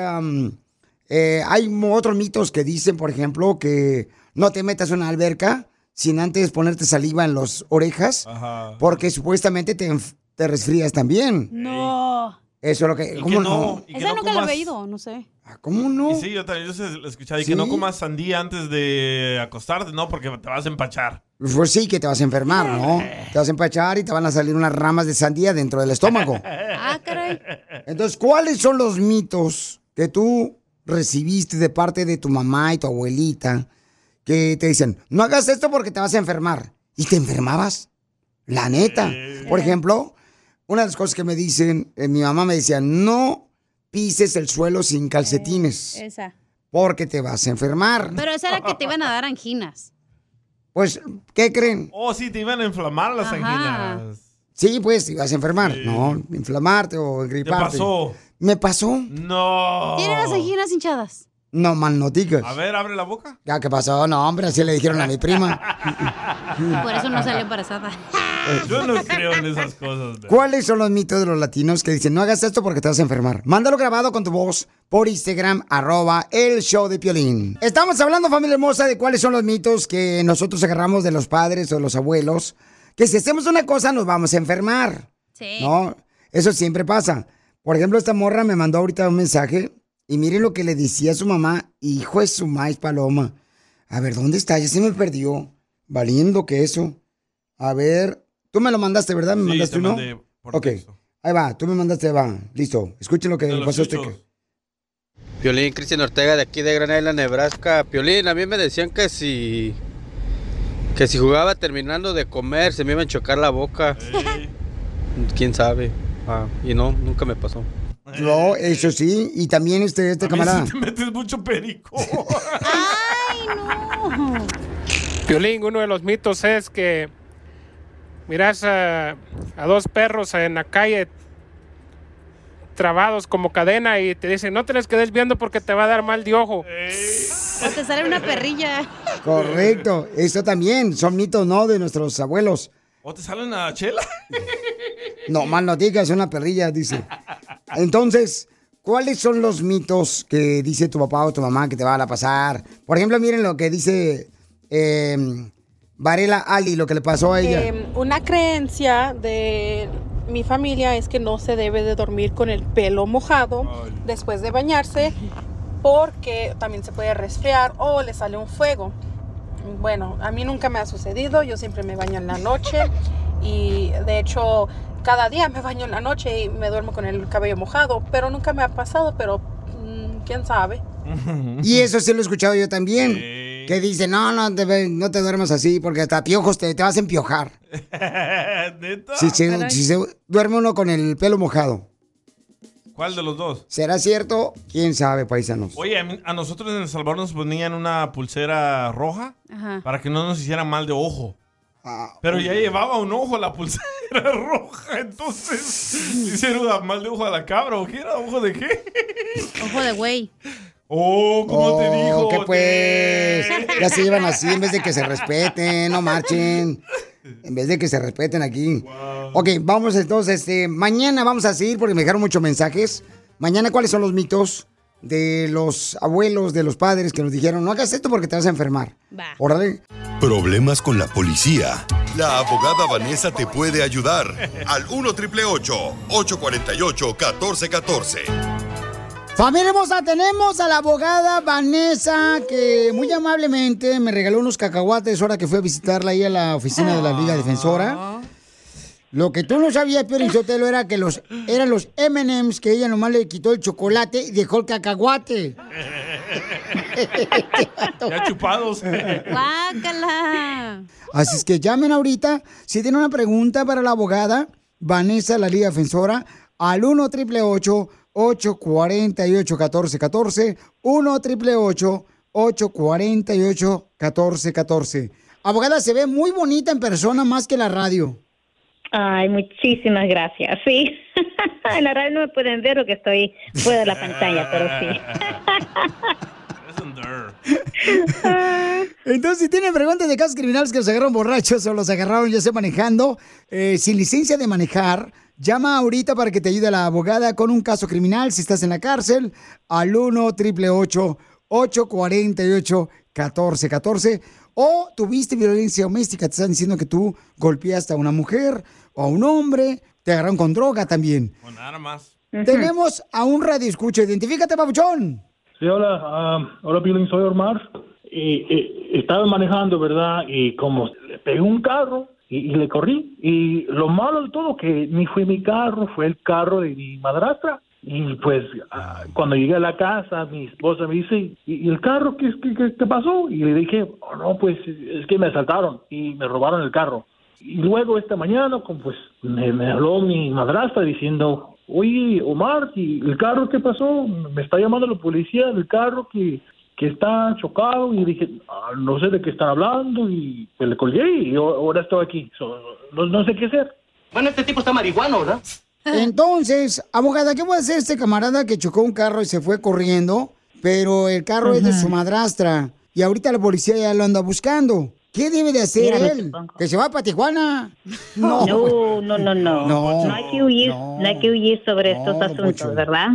eh, hay otros mitos que dicen, por ejemplo, que no te metas en una alberca sin antes ponerte saliva en las orejas,
Ajá.
porque supuestamente te, te resfrías también.
No.
Eso es lo que... ¿Cómo
que
no?
no, y que
Esa
no
nunca lo he
comas-
oído, no sé.
¿Cómo no?
Y sí, yo también yo he escuchado. Y
¿Sí?
que no comas sandía antes de acostarte, ¿no? Porque te vas a empachar.
Pues sí, que te vas a enfermar, ¿no? Te vas a empachar y te van a salir unas ramas de sandía dentro del estómago. *laughs*
Ah, caray.
Entonces, ¿cuáles son los mitos que tú recibiste de parte de tu mamá y tu abuelita que te dicen, no hagas esto porque te vas a enfermar? ¿Y te enfermabas? La neta. Por ejemplo, una de las cosas que me dicen, eh, mi mamá me decía, no pises el suelo sin calcetines
Esa.
porque te vas a enfermar.
Pero esa era que te iban a dar anginas.
Pues, ¿qué creen?
Oh, sí, te iban a inflamar las
Ajá.
anginas.
Sí, pues, te vas a enfermar, ¿no? Inflamarte o
¿Te
griparte.
pasó?
¿Me pasó?
No.
Tiene las anginas hinchadas.
No, mal no digas.
A ver, abre la boca.
Ya, ¿qué pasó? No, hombre, así le dijeron a mi prima. *laughs*
Por eso no salió embarazada.
Yo no creo en esas cosas. man.
¿Cuáles son los mitos de los latinos que dicen no hagas esto porque te vas a enfermar? Mándalo grabado con tu voz por Instagram, arroba el show de Piolín. Estamos hablando, familia hermosa, de cuáles son los mitos que nosotros agarramos de los padres o de los abuelos. Que si hacemos una cosa nos vamos a enfermar.
Sí.
¿No? Eso siempre pasa. Por ejemplo, esta morra me mandó ahorita un mensaje y miren lo que le decía a su mamá, hijo de su maíz paloma. A ver, ¿dónde está? Ya se me perdió. Valiendo que eso. A ver, tú me lo mandaste, ¿verdad? ¿Me
Sí,
mandaste
te
uno?
mandé por
ok, ahí va, tú me mandaste, va. Listo, escuchen lo que pasó este.
Piolín, Cristian Ortega de aquí de Gran Island, Nebraska. Piolín, a mí me decían que si que si jugaba terminando de comer se me iba a chocar la boca. ¿Quién sabe? Ah, y no, nunca me pasó.
No, eso sí, y también este, este
A mí
camarada.
sí te metes mucho perico. *laughs*
Piolín, uno de los mitos es que miras a, a dos perros en la calle trabados como cadena y te dicen no te les quedes viendo porque te va a dar mal de ojo.
O te sale una perrilla.
Correcto, eso también, son mitos, ¿no? De nuestros abuelos.
¿O te sale una chela?
No, mal no digas, una perrilla, dice. *laughs* Entonces, ¿cuáles son los mitos que dice tu papá o tu mamá que te van a pasar? Por ejemplo, miren lo que dice eh, Varela Ali, lo que le pasó a ella.
Eh, una creencia de mi familia es que no se debe de dormir con el pelo mojado después de bañarse porque también se puede resfriar o le sale un fuego. Bueno, a mí nunca me ha sucedido, yo siempre me baño en la noche y de hecho cada día me baño en la noche y me duermo con el cabello mojado, pero nunca me ha pasado, pero mm, quién sabe. *laughs*
Y eso sí lo he escuchado yo también. Que dice, no, no te, no te duermas así porque hasta piojos te, te vas a empiojar. *laughs*
¿Neta?
Si se, si se duerme uno con el pelo mojado.
¿Cuál de los dos?
¿Será cierto? ¿Quién sabe, paisanos?
Oye, a, mí- a nosotros en El Salvador nos ponían una pulsera roja
Ajá.
para que no nos hicieran mal de ojo. Pero ya llevaba un ojo la pulsera *laughs* roja, entonces hicieron mal de ojo a la cabra. ¿O qué era? ¿Ojo de qué?
Ojo de güey.
Oh, ¿cómo te dijo?
¿Qué pues? *laughs* Ya se llevan así en vez de que se respeten, no marchen. En vez de que se respeten aquí. Ok, vamos entonces, este, mañana vamos a seguir porque me dejaron muchos mensajes. Mañana, ¿cuáles son los mitos de los abuelos, de los padres que nos dijeron, no hagas esto porque te vas a enfermar? Órale.
Problemas con la policía. La abogada Vanessa te puede ayudar. Al 1 triple 848 1414.
Familia hermosa, tenemos a la abogada Vanessa que muy amablemente me regaló unos cacahuates ahora que fui a visitarla ahí a la oficina de la Liga Defensora. Lo que tú no sabías, Pio Sotelo, era que los, eran los M&M's que ella nomás le quitó el chocolate y dejó el cacahuate. *laughs*
Ya chupados.
Guácala.
Así es que llamen ahorita si tienen una pregunta para la abogada Vanessa, la Liga Defensora, al 1 888 848 1414 1 888 848 1414
Abogada, se ve muy bonita en persona más que en la radio.
Ay, muchísimas gracias. Sí. *laughs* en la radio no me pueden ver porque estoy fuera de la pantalla, pero sí. *laughs*
Entonces, si tienen preguntas de casos criminales que los agarraron borrachos o los agarraron ya sea manejando, eh, sin licencia de manejar, llama ahorita para que te ayude la abogada con un caso criminal si estás en la cárcel al 1 888 848 1414 o tuviste violencia doméstica, te están diciendo que tú golpeaste a una mujer o a un hombre, te agarraron con droga también.
Con armas.
Tenemos a un radio escucha, identifícate, papuchón.
Sí, hola, ah, hola Piolín, soy Omar. Y, y estaba manejando, ¿verdad? Y como le pegué un carro y, y le corrí. Y lo malo de todo que ni fue mi carro, fue el carro de mi madrastra. Y pues ah, cuando llegué a la casa, mi esposa me dice, ¿y, y el carro qué, qué, qué- qué pasó? Y le dije, "Oh, no, pues es que me asaltaron y me robaron el carro. Y luego esta mañana, como, pues me, me habló mi madrastra diciendo, oye, Omar, ¿y el carro qué pasó? Me está llamando la policía del carro que, que está chocado. Y dije, "Ah, no sé de qué están hablando. Y pues le colgué y yo- ahora estoy aquí. So, no, no sé qué hacer.
Bueno, este tipo está marihuano, ¿verdad? *laughs* Entonces, abogada, ¿qué puede hacer este camarada que chocó un carro y se fue corriendo? Pero el carro es de su madrastra y ahorita la policía ya lo anda buscando. ¿Qué debe de hacer
Mira,
él? ¿Que se va para Tijuana? *laughs*
No, no, no, no.
No,
No, hay que huir, no. hay que huir sobre estos asuntos, ¿verdad?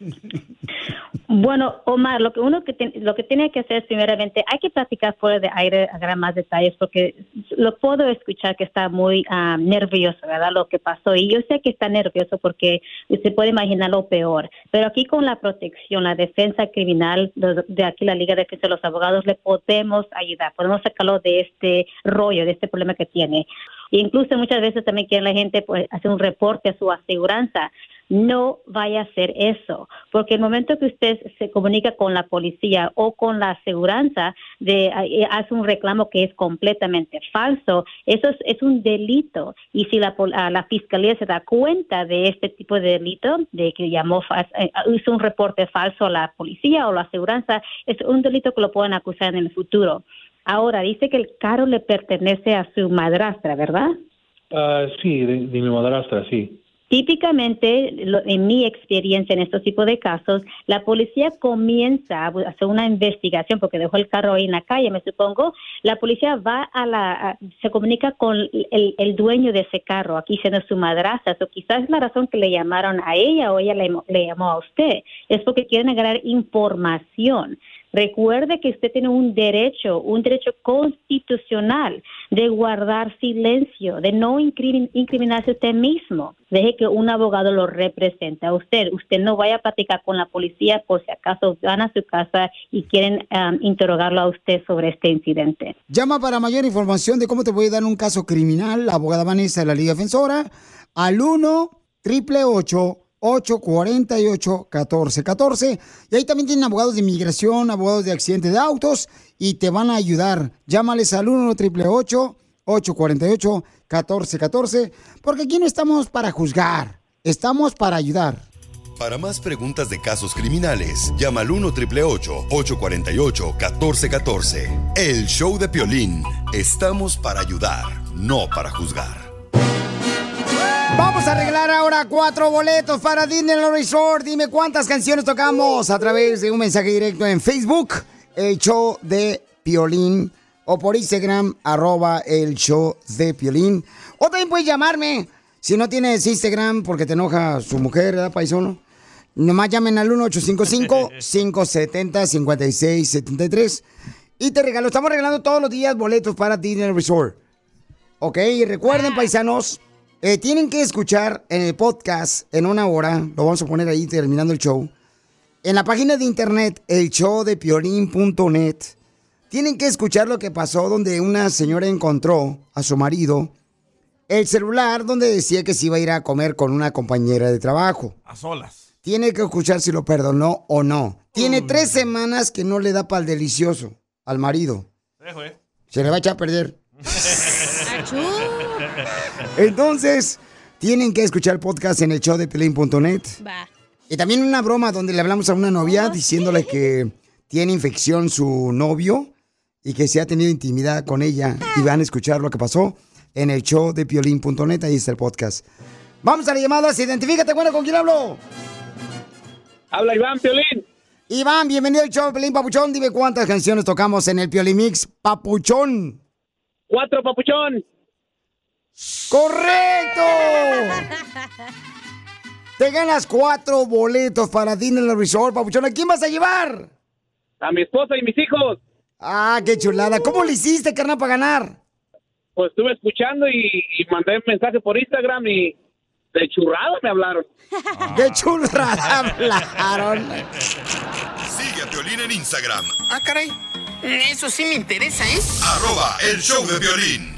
*laughs* Bueno, Omar, lo que uno que ten- lo que tiene que hacer es primeramente hay que platicar fuera de aire, agarrar más detalles porque lo puedo escuchar que está muy ah, nervioso, ¿verdad? Lo que pasó y yo sé que está nervioso porque usted puede imaginar lo peor, pero aquí con la protección, la defensa criminal de, aquí la Liga de Defensa de los Abogados le podemos ayudar, podemos sacarlo de este rollo, de este problema que tiene. E incluso muchas veces también quiere la gente pues, hacer un reporte a su aseguranza. No vaya a hacer eso, porque el momento que usted se comunica con la policía o con la aseguranza, de, eh, hace un reclamo que es completamente falso, eso es, es un delito. Y si la, la fiscalía se da cuenta de este tipo de delito, de que llamó, eh, hizo un reporte falso a la policía o la aseguranza, es un delito que lo pueden acusar en el futuro. Ahora, dice que el carro le pertenece a su madrastra, ¿verdad?
Ah, sí, de mi madrastra, sí.
Típicamente, en mi experiencia en estos tipos de casos, la policía comienza a hacer una investigación porque dejó el carro ahí en la calle, me supongo. La policía va a la, se comunica con el, el dueño de ese carro, aquí siendo su madrastra. O quizás es la razón que le llamaron a ella o ella le, le llamó a usted. Es porque quieren agarrar información. Recuerde que usted tiene un derecho, un derecho constitucional de guardar silencio, de no incri- incriminarse usted mismo. Deje que un abogado lo represente a usted. Usted no vaya a platicar con la policía por si acaso van a su casa y quieren um, interrogarlo a usted sobre este incidente.
Llama para mayor información de cómo te puede dar un caso criminal, la abogada Vanessa de la Liga Defensora, al 1 888 848 1414 Y ahí también tienen abogados de inmigración, abogados de accidentes de autos y te van a ayudar. Llámales al 1 888 848 1414 porque aquí no estamos para juzgar, estamos para ayudar.
Para más preguntas de casos criminales, llama al 1 848 1414 El show de Piolín. Estamos para ayudar, no para juzgar.
Vamos a arreglar ahora cuatro boletos para Disneyland Resort. Dime cuántas canciones tocamos a través de un mensaje directo en Facebook, el show de Piolín, o por Instagram, arroba el show de Piolín. O también puedes llamarme, si no tienes Instagram porque te enoja su mujer, ¿verdad, paisono? Nomás llamen al 1855-570-5673 y te regalo. Estamos regalando todos los días boletos para Disney Resort. Ok, y recuerden, paisanos, eh, tienen que escuchar en el podcast en una hora, lo vamos a poner ahí terminando el show, en la página de internet, el show de piolín.net, tienen que escuchar lo que pasó donde una señora encontró a su marido el celular donde decía que se iba a ir a comer con una compañera de trabajo.
A solas.
Tiene que escuchar si lo perdonó o no. Tiene tres semanas que no le da para el delicioso al marido.
Dejo, eh.
Se le va a echar a perder. *laughs* *laughs* Entonces, tienen que escuchar el podcast en el show de Pelín.net. Y también una broma donde le hablamos a una novia diciéndole que tiene infección su novio y que se ha tenido intimidad con ella y van a escuchar lo que pasó en el show de piolín.net, ahí está el podcast. Vamos a la llamada, identifícate, bueno, ¿con quién hablo?
Habla Iván Piolín.
Iván, bienvenido al show de Piolín Papuchón. Dime cuántas canciones tocamos en el Piolín Mix Papuchón.
Cuatro, Papuchón.
¡Correcto! *laughs* Te ganas cuatro boletos para Disneyland Resort, Papuchón. ¿A quién vas a llevar?
A mi esposa y mis hijos.
Ah, qué chulada. ¿Cómo le hiciste, carnal, para ganar?
Pues estuve escuchando y, y mandé un mensaje por Instagram y de churrada me hablaron. *laughs*
¡Qué chulada *laughs* hablaron!
Sigue a Piolín en Instagram,
Ah, caray. Eso sí me interesa, ¿eh?
arroba el show de violín.